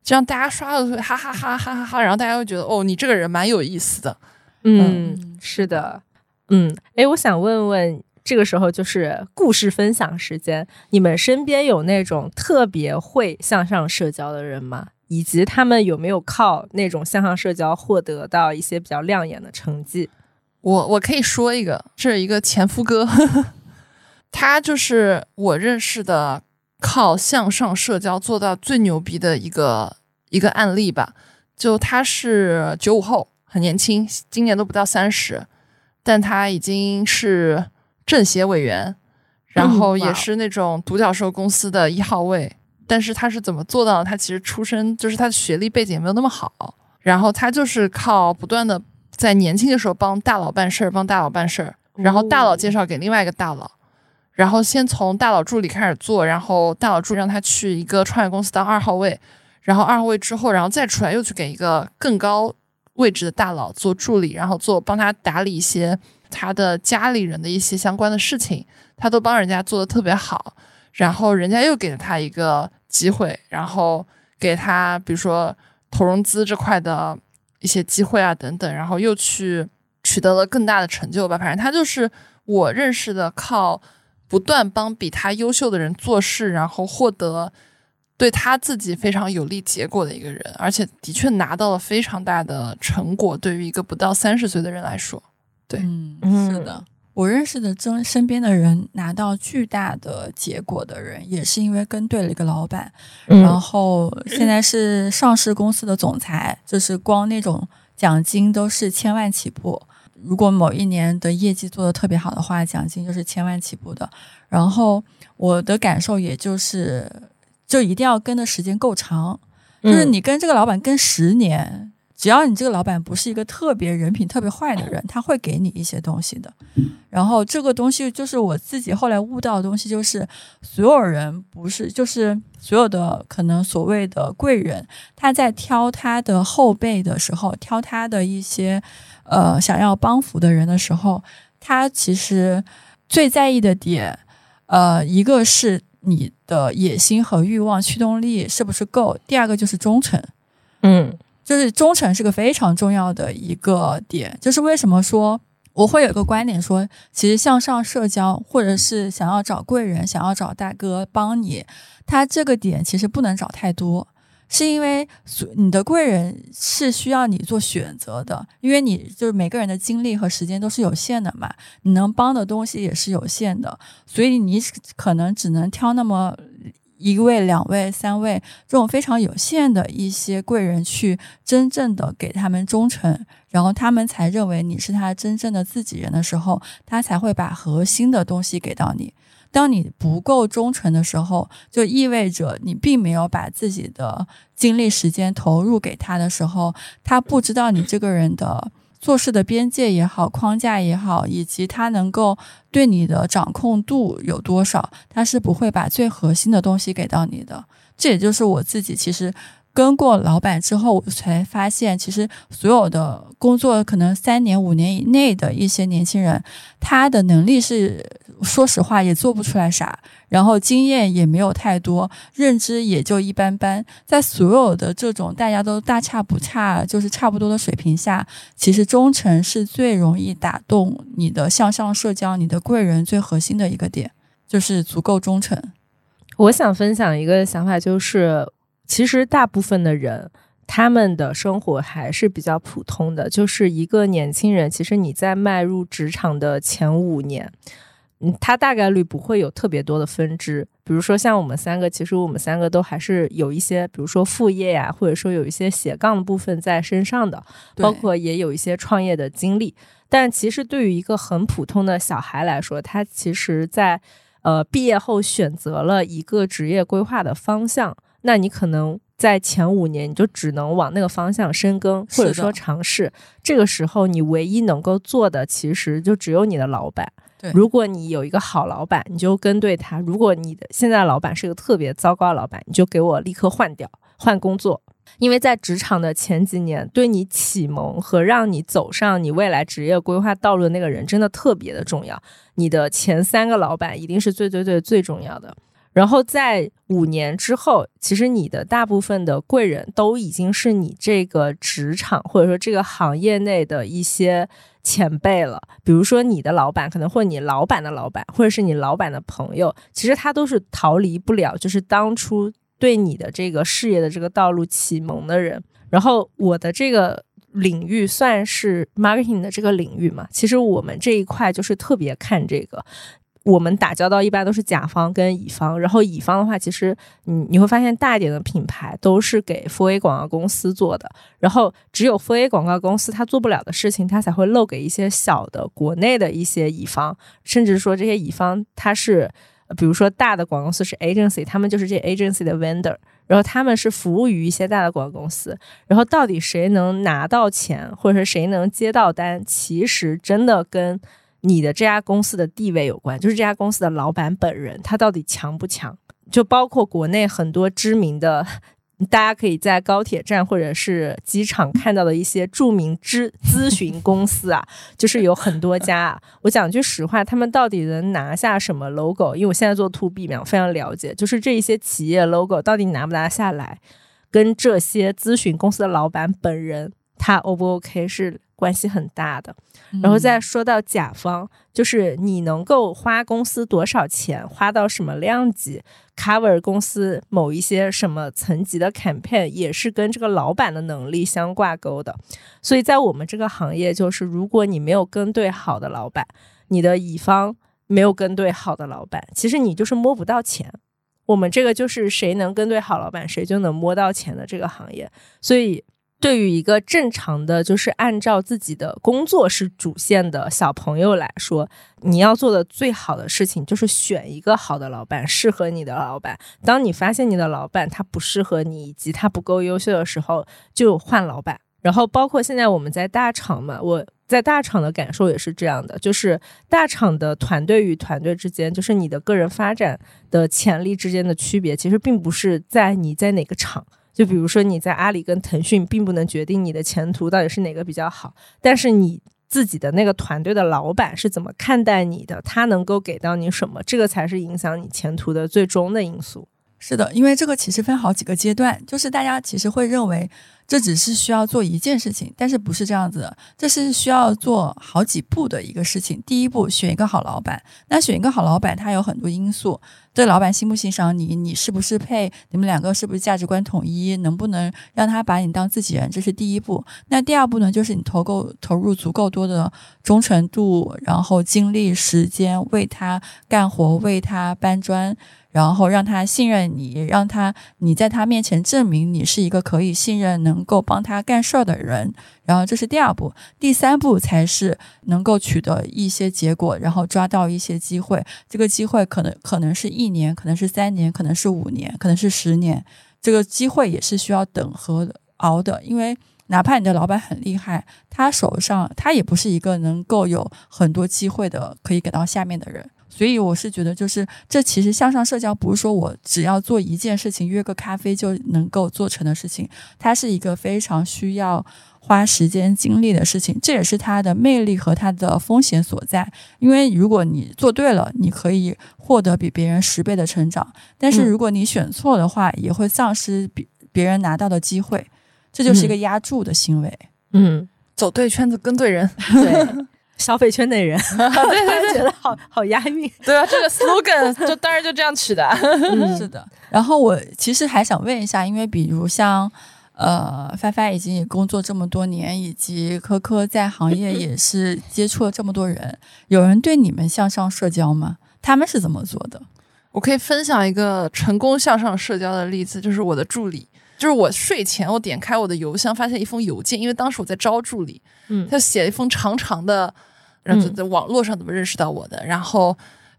这样大家刷的会哈哈哈哈哈哈，然后大家会觉得哦，你这个人蛮有意思的。嗯，是的，嗯，哎，我想问问，这个时候就是故事分享时间，你们身边有那种特别会向上社交的人吗？以及他们有没有靠那种向上社交获得到一些比较亮眼的成绩？我我可以说一个，是一个前夫哥，他就是我认识的靠向上社交做到最牛逼的一个一个案例吧。就他是九五后。很年轻，今年都不到三十，但他已经是政协委员，然后也是那种独角兽公司的一号位。但是他是怎么做到的？他其实出身就是他的学历背景没有那么好，然后他就是靠不断的在年轻的时候帮大佬办事儿，帮大佬办事儿，然后大佬介绍给另外一个大佬，然后先从大佬助理开始做，然后大佬助理让他去一个创业公司当二号位，然后二号位之后，然后再出来又去给一个更高。位置的大佬做助理，然后做帮他打理一些他的家里人的一些相关的事情，他都帮人家做的特别好。然后人家又给了他一个机会，然后给他比如说投融资这块的一些机会啊等等，然后又去取得了更大的成就吧。反正他就是我认识的靠不断帮比他优秀的人做事，然后获得。对他自己非常有利结果的一个人，而且的确拿到了非常大的成果。对于一个不到三十岁的人来说，对，嗯，是的，我认识的真身边的人拿到巨大的结果的人，也是因为跟对了一个老板，然后现在是上市公司的总裁，就是光那种奖金都是千万起步。如果某一年的业绩做得特别好的话，奖金就是千万起步的。然后我的感受也就是。就一定要跟的时间够长，就是你跟这个老板跟十年，只要你这个老板不是一个特别人品特别坏的人，他会给你一些东西的。然后这个东西就是我自己后来悟到的东西，就是所有人不是，就是所有的可能所谓的贵人，他在挑他的后辈的时候，挑他的一些呃想要帮扶的人的时候，他其实最在意的点，呃，一个是。你的野心和欲望驱动力是不是够？第二个就是忠诚，嗯，就是忠诚是个非常重要的一个点。就是为什么说我会有一个观点说，其实向上社交或者是想要找贵人、想要找大哥帮你，他这个点其实不能找太多。是因为你的贵人是需要你做选择的，因为你就是每个人的精力和时间都是有限的嘛，你能帮的东西也是有限的，所以你可能只能挑那么一位、两位、三位这种非常有限的一些贵人去真正的给他们忠诚，然后他们才认为你是他真正的自己人的时候，他才会把核心的东西给到你。当你不够忠诚的时候，就意味着你并没有把自己的精力、时间投入给他的时候，他不知道你这个人的做事的边界也好、框架也好，以及他能够对你的掌控度有多少，他是不会把最核心的东西给到你的。这也就是我自己其实。跟过老板之后，我才发现，其实所有的工作可能三年、五年以内的一些年轻人，他的能力是，说实话也做不出来啥，然后经验也没有太多，认知也就一般般。在所有的这种大家都大差不差，就是差不多的水平下，其实忠诚是最容易打动你的向上社交、你的贵人最核心的一个点，就是足够忠诚。我想分享一个想法，就是。其实大部分的人，他们的生活还是比较普通的。就是一个年轻人，其实你在迈入职场的前五年，嗯，他大概率不会有特别多的分支。比如说像我们三个，其实我们三个都还是有一些，比如说副业呀，或者说有一些斜杠的部分在身上的，包括也有一些创业的经历。但其实对于一个很普通的小孩来说，他其实在呃毕业后选择了一个职业规划的方向。那你可能在前五年，你就只能往那个方向深耕，或者说尝试。这个时候，你唯一能够做的，其实就只有你的老板。如果你有一个好老板，你就跟对他；如果你的现在老板是个特别糟糕的老板，你就给我立刻换掉，换工作。因为在职场的前几年，对你启蒙和让你走上你未来职业规划道路的那个人，真的特别的重要。你的前三个老板一定是最最最最重要的。然后在五年之后，其实你的大部分的贵人都已经是你这个职场或者说这个行业内的一些前辈了。比如说你的老板，可能或你老板的老板，或者是你老板的朋友，其实他都是逃离不了，就是当初。对你的这个事业的这个道路启蒙的人，然后我的这个领域算是 marketing 的这个领域嘛，其实我们这一块就是特别看这个，我们打交道一般都是甲方跟乙方，然后乙方的话，其实你你会发现大一点的品牌都是给 f A 广告公司做的，然后只有 f A 广告公司他做不了的事情，他才会漏给一些小的国内的一些乙方，甚至说这些乙方他是。比如说，大的广告公司是 agency，他们就是这 agency 的 vendor，然后他们是服务于一些大的广告公司。然后到底谁能拿到钱，或者是谁能接到单，其实真的跟你的这家公司的地位有关，就是这家公司的老板本人他到底强不强，就包括国内很多知名的。大家可以在高铁站或者是机场看到的一些著名咨咨询公司啊，就是有很多家。我讲句实话，他们到底能拿下什么 logo？因为我现在做 to B 嘛，我非常了解，就是这一些企业 logo 到底拿不拿下来，跟这些咨询公司的老板本人他 O 不 OK 是。关系很大的，然后再说到甲方，就是你能够花公司多少钱，花到什么量级，cover 公司某一些什么层级的 campaign，也是跟这个老板的能力相挂钩的。所以在我们这个行业，就是如果你没有跟对好的老板，你的乙方没有跟对好的老板，其实你就是摸不到钱。我们这个就是谁能跟对好老板，谁就能摸到钱的这个行业，所以。对于一个正常的，就是按照自己的工作是主线的小朋友来说，你要做的最好的事情就是选一个好的老板，适合你的老板。当你发现你的老板他不适合你，以及他不够优秀的时候，就换老板。然后包括现在我们在大厂嘛，我在大厂的感受也是这样的，就是大厂的团队与团队之间，就是你的个人发展的潜力之间的区别，其实并不是在你在哪个厂。就比如说你在阿里跟腾讯，并不能决定你的前途到底是哪个比较好，但是你自己的那个团队的老板是怎么看待你的，他能够给到你什么，这个才是影响你前途的最终的因素。是的，因为这个其实分好几个阶段，就是大家其实会认为。这只是需要做一件事情，但是不是这样子的，这是需要做好几步的一个事情。第一步，选一个好老板。那选一个好老板，他有很多因素：这老板欣不欣赏你，你适不适配，你们两个是不是价值观统一，能不能让他把你当自己人，这是第一步。那第二步呢，就是你投够投入足够多的忠诚度，然后精力、时间为他干活，为他搬砖。然后让他信任你，让他你在他面前证明你是一个可以信任、能够帮他干事儿的人。然后这是第二步，第三步才是能够取得一些结果，然后抓到一些机会。这个机会可能可能是一年，可能是三年，可能是五年，可能是十年。这个机会也是需要等和熬的，因为哪怕你的老板很厉害，他手上他也不是一个能够有很多机会的，可以给到下面的人。所以我是觉得，就是这其实向上社交不是说我只要做一件事情，约个咖啡就能够做成的事情，它是一个非常需要花时间精力的事情。这也是它的魅力和它的风险所在。因为如果你做对了，你可以获得比别人十倍的成长；但是如果你选错的话，也会丧失比别人拿到的机会。这就是一个压注的行为。嗯，走对圈子，跟对人。对。消费圈内人，对对对，觉得好好押韵。对啊，这个 slogan 就当然就这样取的。是的。然后我其实还想问一下，因为比如像呃，发发已经也工作这么多年，以及科科在行业也是接触了这么多人，有人对你们向上社交吗？他们是怎么做的？我可以分享一个成功向上社交的例子，就是我的助理。就是我睡前，我点开我的邮箱，发现一封邮件，因为当时我在招助理，嗯，他写了一封长长的，然后在网络上怎么认识到我的，然后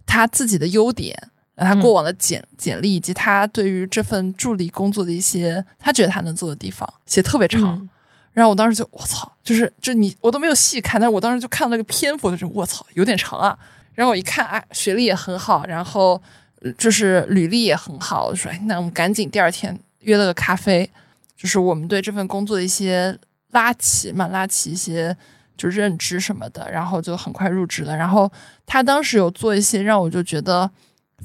他自己的优点，他过往的简简历以及他对于这份助理工作的一些他觉得他能做的地方写特别长。然后我当时就我操，就是就你我都没有细看，但是我当时就看到那个篇幅，就是我操有点长啊。然后我一看，啊，学历也很好，然后就是履历也很好，我说，哎，那我们赶紧第二天约了个咖啡，就是我们对这份工作的一些拉齐嘛，拉齐一些就认知什么的，然后就很快入职了。然后他当时有做一些让我就觉得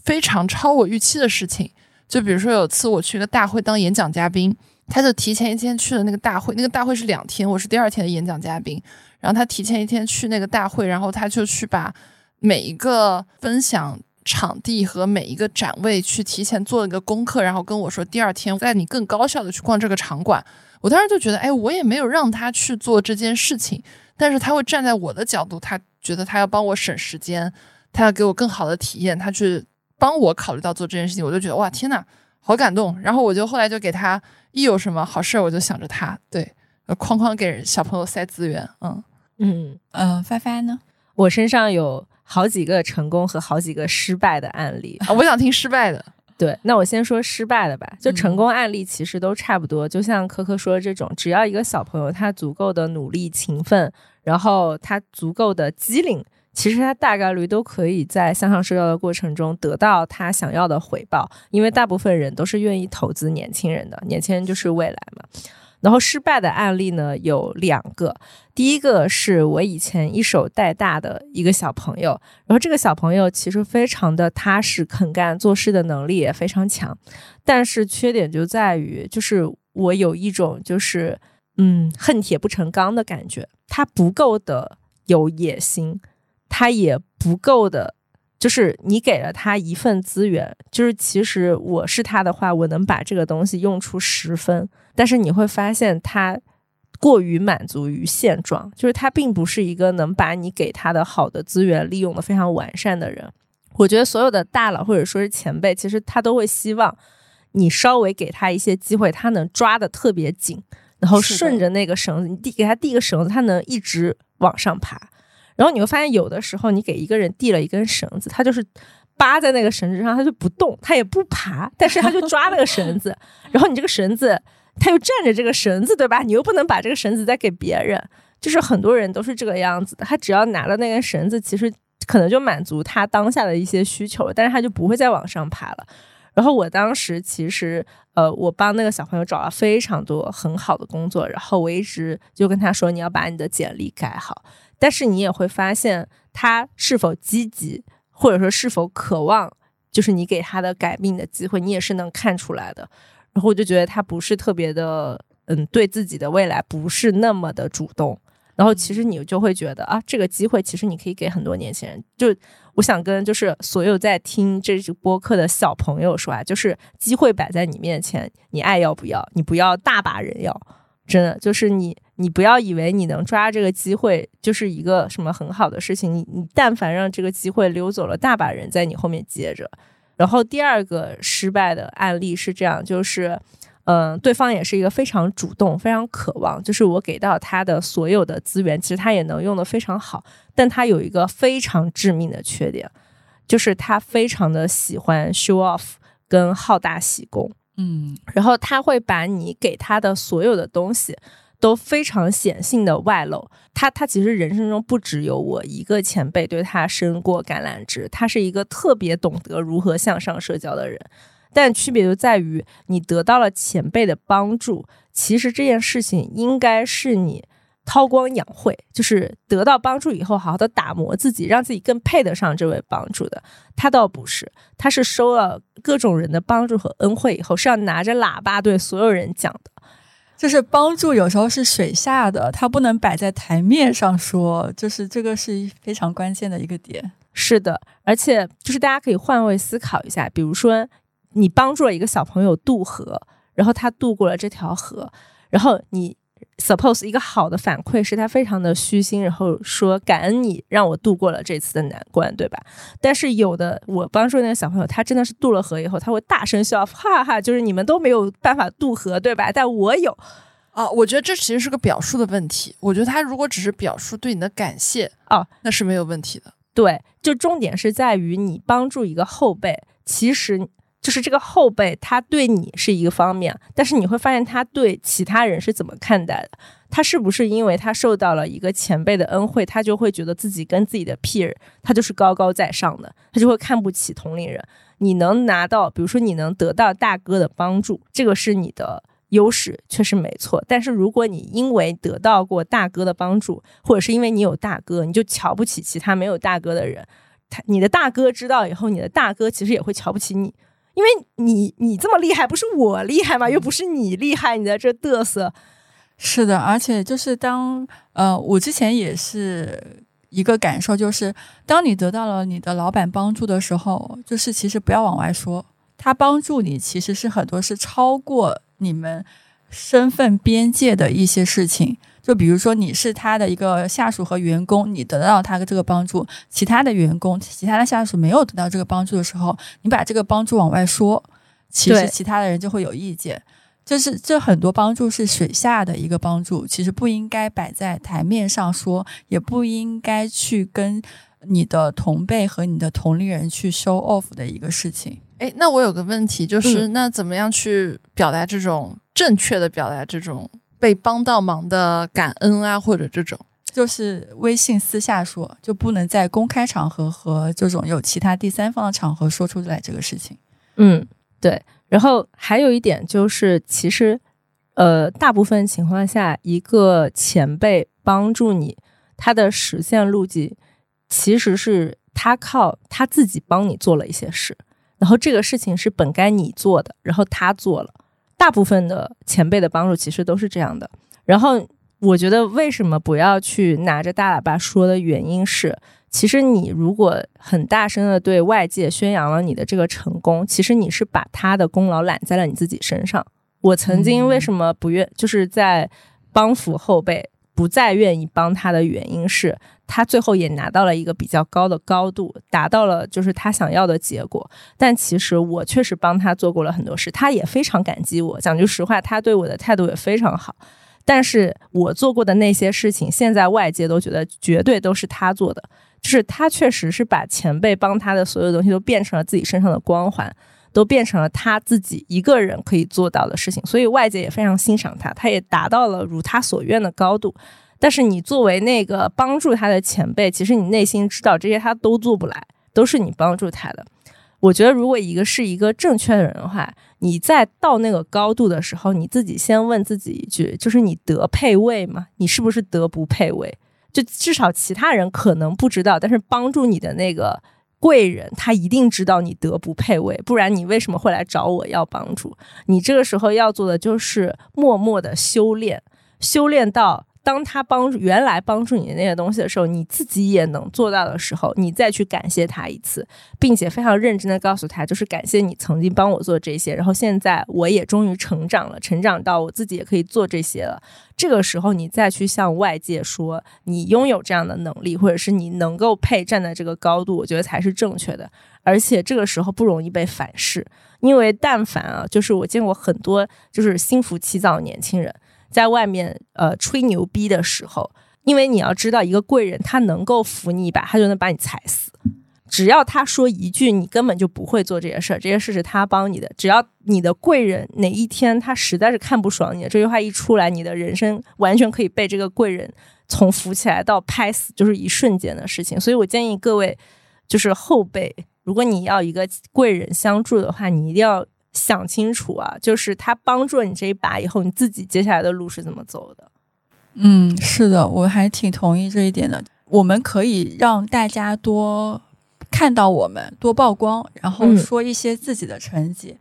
非常超我预期的事情，就比如说有次我去一个大会当演讲嘉宾。他就提前一天去了那个大会，那个大会是两天，我是第二天的演讲嘉宾。然后他提前一天去那个大会，然后他就去把每一个分享场地和每一个展位去提前做了一个功课，然后跟我说第二天带你更高效的去逛这个场馆。我当时就觉得，哎，我也没有让他去做这件事情，但是他会站在我的角度，他觉得他要帮我省时间，他要给我更好的体验，他去帮我考虑到做这件事情，我就觉得哇，天呐，好感动。然后我就后来就给他。一有什么好事儿，我就想着他，对，哐哐给小朋友塞资源，嗯嗯嗯。发发呢？我身上有好几个成功和好几个失败的案例啊，我想听失败的。对，那我先说失败的吧。就成功案例其实都差不多，就像科科说的这种，只要一个小朋友他足够的努力勤奋，然后他足够的机灵。其实他大概率都可以在向上社交的过程中得到他想要的回报，因为大部分人都是愿意投资年轻人的，年轻人就是未来嘛。然后失败的案例呢有两个，第一个是我以前一手带大的一个小朋友，然后这个小朋友其实非常的踏实肯干，做事的能力也非常强，但是缺点就在于，就是我有一种就是嗯恨铁不成钢的感觉，他不够的有野心。他也不够的，就是你给了他一份资源，就是其实我是他的话，我能把这个东西用出十分，但是你会发现他过于满足于现状，就是他并不是一个能把你给他的好的资源利用的非常完善的人。我觉得所有的大佬或者说是前辈，其实他都会希望你稍微给他一些机会，他能抓的特别紧，然后顺着那个绳子，你递给他递个绳子，他能一直往上爬。然后你会发现，有的时候你给一个人递了一根绳子，他就是扒在那个绳子上，他就不动，他也不爬，但是他就抓那个绳子。然后你这个绳子，他又站着这个绳子，对吧？你又不能把这个绳子再给别人。就是很多人都是这个样子的，他只要拿了那根绳子，其实可能就满足他当下的一些需求，但是他就不会再往上爬了。然后我当时其实，呃，我帮那个小朋友找了非常多很好的工作，然后我一直就跟他说，你要把你的简历改好。但是你也会发现他是否积极，或者说是否渴望，就是你给他的改命的机会，你也是能看出来的。然后我就觉得他不是特别的，嗯，对自己的未来不是那么的主动。然后其实你就会觉得啊，这个机会其实你可以给很多年轻人。就我想跟就是所有在听这支播客的小朋友说啊，就是机会摆在你面前，你爱要不要？你不要大把人要，真的就是你。你不要以为你能抓这个机会就是一个什么很好的事情，你你但凡让这个机会溜走了，大把人在你后面接着。然后第二个失败的案例是这样，就是，嗯，对方也是一个非常主动、非常渴望，就是我给到他的所有的资源，其实他也能用的非常好，但他有一个非常致命的缺点，就是他非常的喜欢 show off 跟好大喜功，嗯，然后他会把你给他的所有的东西。都非常显性的外露，他他其实人生中不只有我一个前辈对他伸过橄榄枝，他是一个特别懂得如何向上社交的人，但区别就在于你得到了前辈的帮助，其实这件事情应该是你韬光养晦，就是得到帮助以后好好的打磨自己，让自己更配得上这位帮助的。他倒不是，他是收了各种人的帮助和恩惠以后，是要拿着喇叭对所有人讲的。就是帮助有时候是水下的，它不能摆在台面上说，就是这个是非常关键的一个点。是的，而且就是大家可以换位思考一下，比如说你帮助了一个小朋友渡河，然后他渡过了这条河，然后你。Suppose 一个好的反馈是他非常的虚心，然后说感恩你让我度过了这次的难关，对吧？但是有的我帮助那个小朋友，他真的是渡了河以后，他会大声笑，哈哈，就是你们都没有办法渡河，对吧？但我有啊，我觉得这其实是个表述的问题。我觉得他如果只是表述对你的感谢哦，那是没有问题的。对，就重点是在于你帮助一个后辈，其实就是这个后辈他对你是一个方面，但是你会发现他对其他人是怎么看待的？他是不是因为他受到了一个前辈的恩惠，他就会觉得自己跟自己的 peer 他就是高高在上的，他就会看不起同龄人。你能拿到，比如说你能得到大哥的帮助，这个是你的优势，确实没错。但是如果你因为得到过大哥的帮助，或者是因为你有大哥，你就瞧不起其他没有大哥的人，他你的大哥知道以后，你的大哥其实也会瞧不起你，因为你你这么厉害，不是我厉害吗？又不是你厉害，你在这嘚瑟。是的，而且就是当呃，我之前也是一个感受，就是当你得到了你的老板帮助的时候，就是其实不要往外说，他帮助你其实是很多是超过你们身份边界的一些事情。就比如说你是他的一个下属和员工，你得到他的这个帮助，其他的员工、其他的下属没有得到这个帮助的时候，你把这个帮助往外说，其实其他的人就会有意见。就是这很多帮助是水下的一个帮助，其实不应该摆在台面上说，也不应该去跟你的同辈和你的同龄人去 show off 的一个事情。哎，那我有个问题，就是那怎么样去表达这种正确的表达这种被帮到忙的感恩啊，或者这种，就是微信私下说，就不能在公开场合和这种有其他第三方的场合说出来这个事情。嗯，对。然后还有一点就是，其实，呃，大部分情况下，一个前辈帮助你，他的实现路径其实是他靠他自己帮你做了一些事，然后这个事情是本该你做的，然后他做了。大部分的前辈的帮助其实都是这样的。然后我觉得，为什么不要去拿着大喇叭说的原因是。其实你如果很大声的对外界宣扬了你的这个成功，其实你是把他的功劳揽在了你自己身上。我曾经为什么不愿，就是在帮扶后辈，不再愿意帮他的原因是，他最后也拿到了一个比较高的高度，达到了就是他想要的结果。但其实我确实帮他做过了很多事，他也非常感激我。讲句实话，他对我的态度也非常好。但是我做过的那些事情，现在外界都觉得绝对都是他做的。就是他确实是把前辈帮他的所有东西都变成了自己身上的光环，都变成了他自己一个人可以做到的事情，所以外界也非常欣赏他，他也达到了如他所愿的高度。但是你作为那个帮助他的前辈，其实你内心知道这些他都做不来，都是你帮助他的。我觉得如果一个是一个正确的人的话，你在到那个高度的时候，你自己先问自己一句：就是你德配位吗？你是不是德不配位？就至少其他人可能不知道，但是帮助你的那个贵人，他一定知道你德不配位，不然你为什么会来找我要帮助？你这个时候要做的就是默默的修炼，修炼到。当他帮助原来帮助你的那些东西的时候，你自己也能做到的时候，你再去感谢他一次，并且非常认真的告诉他，就是感谢你曾经帮我做这些，然后现在我也终于成长了，成长到我自己也可以做这些了。这个时候你再去向外界说你拥有这样的能力，或者是你能够配站在这个高度，我觉得才是正确的。而且这个时候不容易被反噬，因为但凡啊，就是我见过很多就是心浮气躁的年轻人。在外面呃吹牛逼的时候，因为你要知道，一个贵人他能够扶你一把，他就能把你踩死。只要他说一句，你根本就不会做这些事儿，这些事是他帮你的。只要你的贵人哪一天他实在是看不爽你，这句话一出来，你的人生完全可以被这个贵人从扶起来到拍死，就是一瞬间的事情。所以我建议各位，就是后辈，如果你要一个贵人相助的话，你一定要。想清楚啊，就是他帮助了你这一把以后，你自己接下来的路是怎么走的？嗯，是的，我还挺同意这一点的。我们可以让大家多看到我们，多曝光，然后说一些自己的成绩。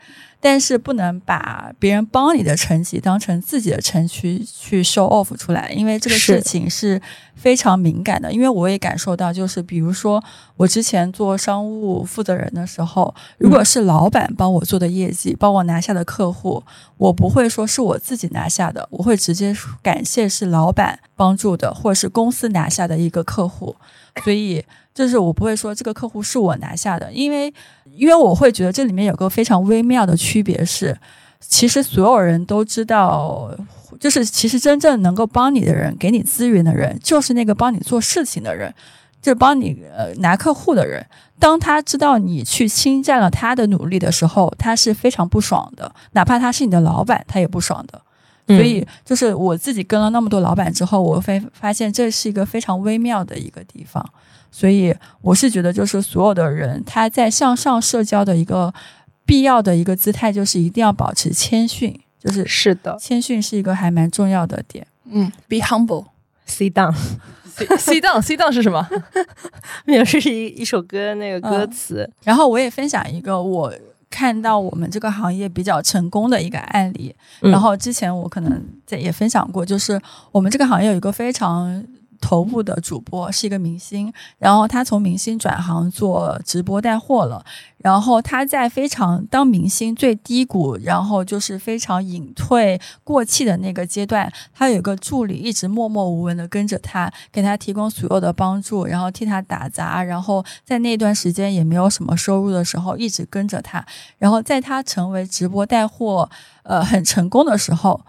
但是不能把别人帮你的成绩当成自己的成绩去 show off 出来，因为这个事情是非常敏感的。因为我也感受到，就是比如说我之前做商务负责人的时候，如果是老板帮我做的业绩，帮我拿下的客户，我不会说是我自己拿下的，我会直接感谢是老板帮助的，或者是公司拿下的一个客户。所以，就是我不会说这个客户是我拿下的，因为。因为我会觉得这里面有个非常微妙的区别是，其实所有人都知道，就是其实真正能够帮你的人、给你资源的人，就是那个帮你做事情的人。就帮你呃拿客户的人，当他知道你去侵占了他的努力的时候，他是非常不爽的，哪怕他是你的老板，他也不爽的。所以，就是我自己跟了那么多老板之后，我会发现这是一个非常微妙的一个地方。所以，我是觉得，就是所有的人他在向上社交的一个必要的一个姿态，就是一定要保持谦逊。就是是的，谦逊是一个还蛮重要的点。嗯，Be humble，Sit down。C down C down 是什么？没有，这是一一首歌那个歌词。然后我也分享一个我看到我们这个行业比较成功的一个案例。然后之前我可能在也分享过，就是我们这个行业有一个非常。头部的主播是一个明星，然后他从明星转行做直播带货了。然后他在非常当明星最低谷，然后就是非常隐退过气的那个阶段，他有个助理一直默默无闻的跟着他，给他提供所有的帮助，然后替他打杂。然后在那段时间也没有什么收入的时候，一直跟着他。然后在他成为直播带货呃很成功的时候。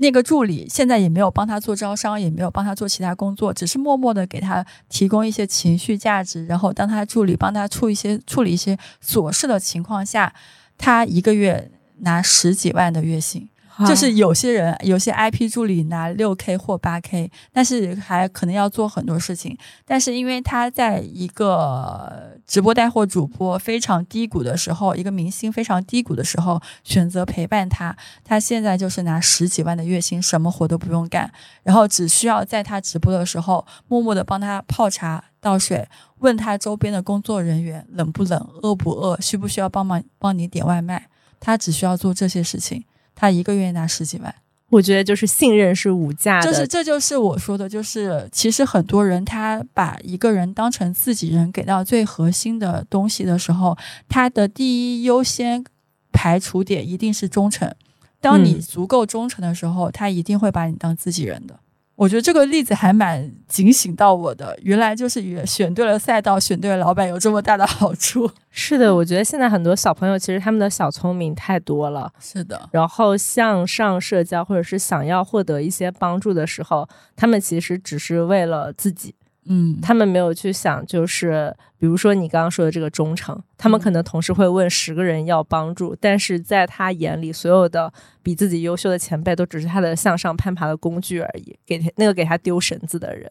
那个助理现在也没有帮他做招商，也没有帮他做其他工作，只是默默的给他提供一些情绪价值。然后当他助理帮他处一些处理一些琐事的情况下，他一个月拿十几万的月薪。就是有些人有些 IP 助理拿六 K 或八 K，但是还可能要做很多事情。但是因为他在一个直播带货主播非常低谷的时候，一个明星非常低谷的时候，选择陪伴他，他现在就是拿十几万的月薪，什么活都不用干，然后只需要在他直播的时候默默的帮他泡茶倒水，问他周边的工作人员冷不冷、饿不饿、需不需要帮忙帮你点外卖，他只需要做这些事情。他一个月拿十几万，我觉得就是信任是无价的。就是这就是我说的，就是其实很多人他把一个人当成自己人，给到最核心的东西的时候，他的第一优先排除点一定是忠诚。当你足够忠诚的时候，他一定会把你当自己人的。我觉得这个例子还蛮警醒到我的，原来就是选对了赛道，选对了老板有这么大的好处。是的，我觉得现在很多小朋友其实他们的小聪明太多了。是的，然后向上社交或者是想要获得一些帮助的时候，他们其实只是为了自己。嗯，他们没有去想，就是比如说你刚刚说的这个忠诚，他们可能同时会问十个人要帮助，但是在他眼里，所有的比自己优秀的前辈都只是他的向上攀爬的工具而已，给他那个给他丢绳子的人。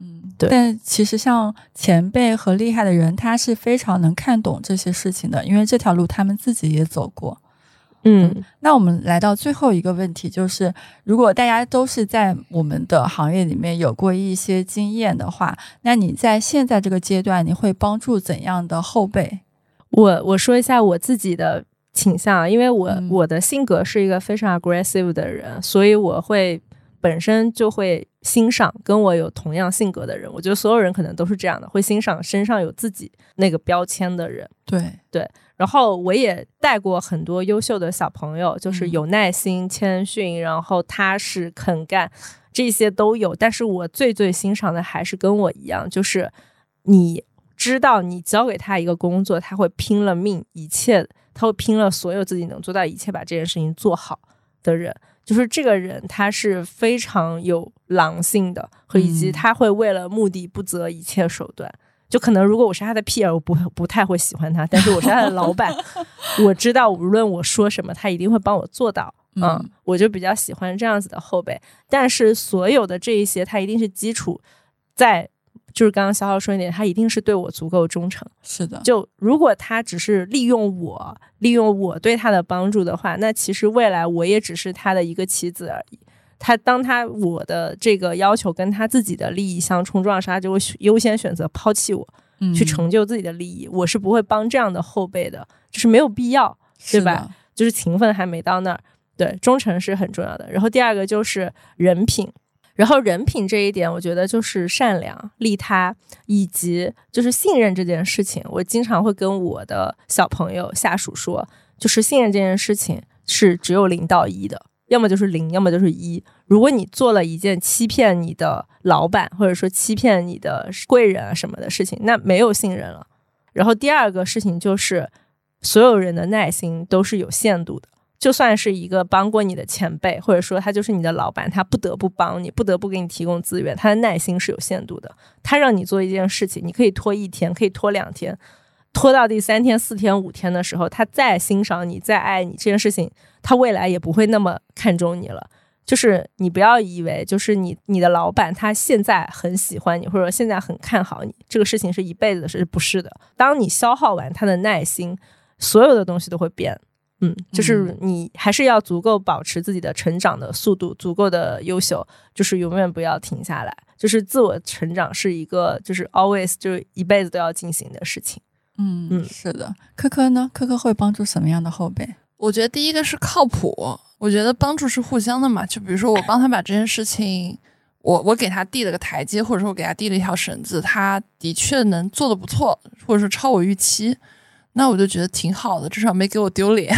嗯，对。但其实像前辈和厉害的人，他是非常能看懂这些事情的，因为这条路他们自己也走过。嗯，那我们来到最后一个问题，就是如果大家都是在我们的行业里面有过一些经验的话，那你在现在这个阶段，你会帮助怎样的后辈？我我说一下我自己的倾向，因为我我的性格是一个非常 aggressive 的人，所以我会本身就会欣赏跟我有同样性格的人。我觉得所有人可能都是这样的，会欣赏身上有自己那个标签的人。对对。然后我也带过很多优秀的小朋友，就是有耐心、谦逊，然后踏实肯干，这些都有。但是我最最欣赏的还是跟我一样，就是你知道你交给他一个工作，他会拼了命，一切他会拼了所有自己能做到一切把这件事情做好的人。就是这个人，他是非常有狼性的，和以及他会为了目的不择一切手段。就可能，如果我是他的 P.R.，我不不太会喜欢他。但是我是他的老板，我知道无论我说什么，他一定会帮我做到。嗯，我就比较喜欢这样子的后辈。但是所有的这一些，他一定是基础在，就是刚刚小浩说一点，他一定是对我足够忠诚。是的，就如果他只是利用我，利用我对他的帮助的话，那其实未来我也只是他的一个棋子而已。他当他我的这个要求跟他自己的利益相冲撞时，他就会优先选择抛弃我，去成就自己的利益。我是不会帮这样的后辈的，就是没有必要，对吧？就是情分还没到那儿。对，忠诚是很重要的。然后第二个就是人品，然后人品这一点，我觉得就是善良、利他以及就是信任这件事情。我经常会跟我的小朋友、下属说，就是信任这件事情是只有零到一的。要么就是零，要么就是一。如果你做了一件欺骗你的老板，或者说欺骗你的贵人啊什么的事情，那没有信任了。然后第二个事情就是，所有人的耐心都是有限度的，就算是一个帮过你的前辈，或者说他就是你的老板，他不得不帮你，不得不给你提供资源，他的耐心是有限度的。他让你做一件事情，你可以拖一天，可以拖两天，拖到第三天、四天、五天的时候，他再欣赏你、再爱你，这件事情他未来也不会那么看重你了。就是你不要以为，就是你你的老板他现在很喜欢你，或者现在很看好你，这个事情是一辈子的事，不是的。当你消耗完他的耐心，所有的东西都会变。嗯，就是你还是要足够保持自己的成长的速度，足够的优秀，就是永远不要停下来。就是自我成长是一个，就是 always 就是一辈子都要进行的事情。嗯嗯，是的。科科呢？科科会帮助什么样的后辈？我觉得第一个是靠谱。我觉得帮助是互相的嘛，就比如说我帮他把这件事情，我我给他递了个台阶，或者说我给他递了一条绳子，他的确能做的不错，或者说超我预期，那我就觉得挺好的，至少没给我丢脸。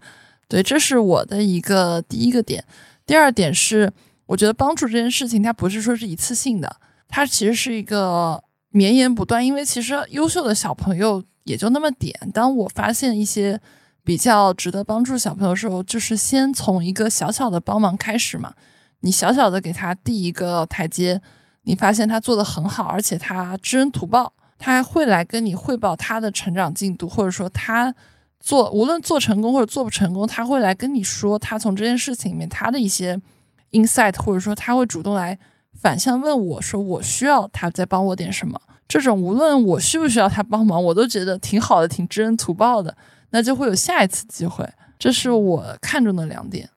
对，这是我的一个第一个点。第二点是，我觉得帮助这件事情，它不是说是一次性的，它其实是一个绵延不断，因为其实优秀的小朋友也就那么点。当我发现一些。比较值得帮助小朋友的时候，就是先从一个小小的帮忙开始嘛。你小小的给他递一个台阶，你发现他做的很好，而且他知恩图报，他会来跟你汇报他的成长进度，或者说他做无论做成功或者做不成功，他会来跟你说他从这件事情里面他的一些 insight，或者说他会主动来反向问我说我需要他再帮我点什么。这种无论我需不需要他帮忙，我都觉得挺好的，挺知恩图报的。那就会有下一次机会，这是我看中的两点。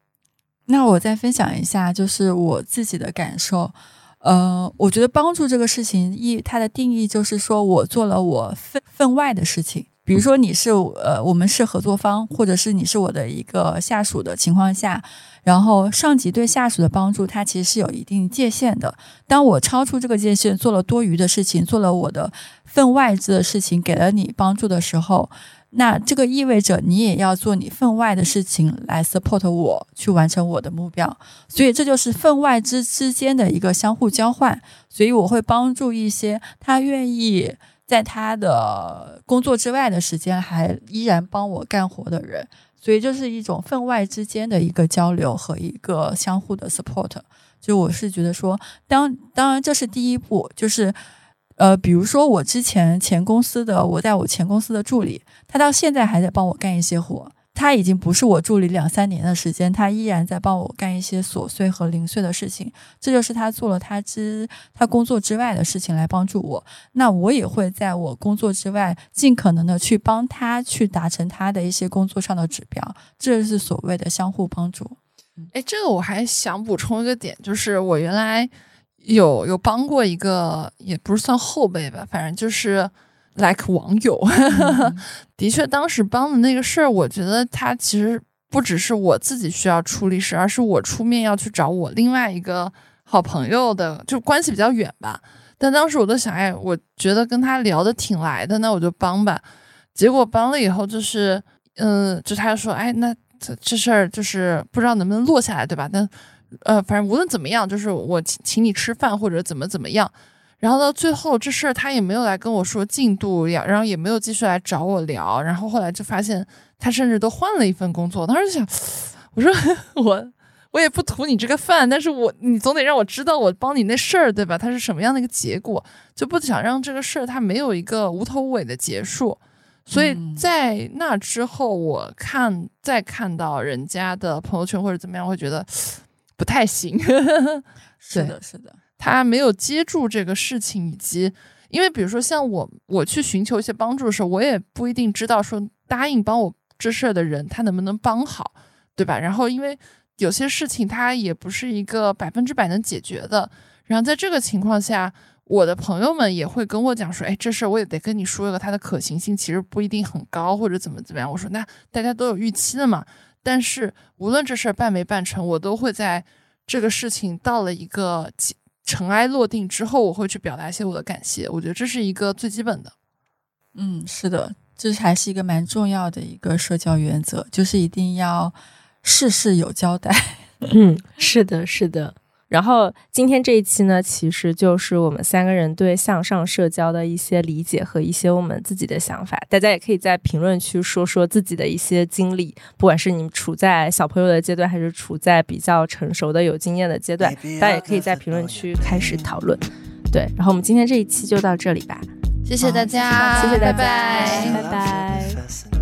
那我再分享一下，就是我自己的感受。呃，我觉得帮助这个事情，一它的定义就是说我做了我分分外的事情。比如说你是呃，我们是合作方，或者是你是我的一个下属的情况下，然后上级对下属的帮助，它其实是有一定界限的。当我超出这个界限，做了多余的事情，做了我的分外之的事情，给了你帮助的时候。那这个意味着你也要做你分外的事情来 support 我去完成我的目标，所以这就是分外之之间的一个相互交换。所以我会帮助一些他愿意在他的工作之外的时间还依然帮我干活的人，所以这是一种分外之间的一个交流和一个相互的 support。就我是觉得说，当当然这是第一步，就是。呃，比如说我之前前公司的，我在我前公司的助理，他到现在还在帮我干一些活。他已经不是我助理两三年的时间，他依然在帮我干一些琐碎和零碎的事情。这就是他做了他之他工作之外的事情来帮助我。那我也会在我工作之外，尽可能的去帮他去达成他的一些工作上的指标。这是所谓的相互帮助。哎，这个我还想补充一个点，就是我原来。有有帮过一个，也不是算后辈吧，反正就是 like 网友。的确，当时帮的那个事儿，我觉得他其实不只是我自己需要出力事，而是我出面要去找我另外一个好朋友的，就关系比较远吧。但当时我都想，哎，我觉得跟他聊的挺来的，那我就帮吧。结果帮了以后，就是，嗯，就他说，哎，那这这事儿就是不知道能不能落下来，对吧？但呃，反正无论怎么样，就是我请请你吃饭或者怎么怎么样，然后到最后这事儿他也没有来跟我说进度，呀，然后也没有继续来找我聊，然后后来就发现他甚至都换了一份工作。当时就想，我说 我我也不图你这个饭，但是我你总得让我知道我帮你那事儿对吧？它是什么样的一个结果，就不想让这个事儿它没有一个无头无尾的结束。所以在那之后，我看再看到人家的朋友圈或者怎么样，会觉得。不太行，是的，是的，他没有接住这个事情，以及因为比如说像我，我去寻求一些帮助的时候，我也不一定知道说答应帮我这事儿的人他能不能帮好，对吧？然后因为有些事情他也不是一个百分之百能解决的，然后在这个情况下，我的朋友们也会跟我讲说，哎，这事儿我也得跟你说一个，它的可行性其实不一定很高，或者怎么怎么样。我说那大家都有预期的嘛。但是无论这事儿办没办成，我都会在这个事情到了一个尘埃落定之后，我会去表达一些我的感谢。我觉得这是一个最基本的。嗯，是的，这还是一个蛮重要的一个社交原则，就是一定要事事有交代。嗯，是的，是的。然后今天这一期呢，其实就是我们三个人对向上社交的一些理解和一些我们自己的想法。大家也可以在评论区说说自己的一些经历，不管是你们处在小朋友的阶段，还是处在比较成熟的有经验的阶段，大家也可以在评论区开始讨论。对，然后我们今天这一期就到这里吧，谢谢大家，谢谢大家，拜拜。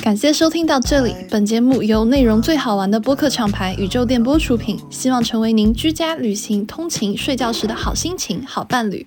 感谢收听到这里，本节目由内容最好玩的播客厂牌宇宙电波出品，希望成为您居家、旅行、通勤、睡觉时的好心情、好伴侣。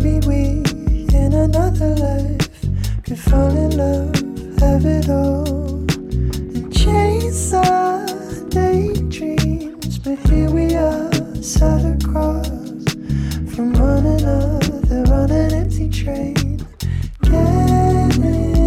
Maybe we, in another life, could fall in love, have it all, and chase our daydreams. But here we are, set across from one another on an empty train. Getting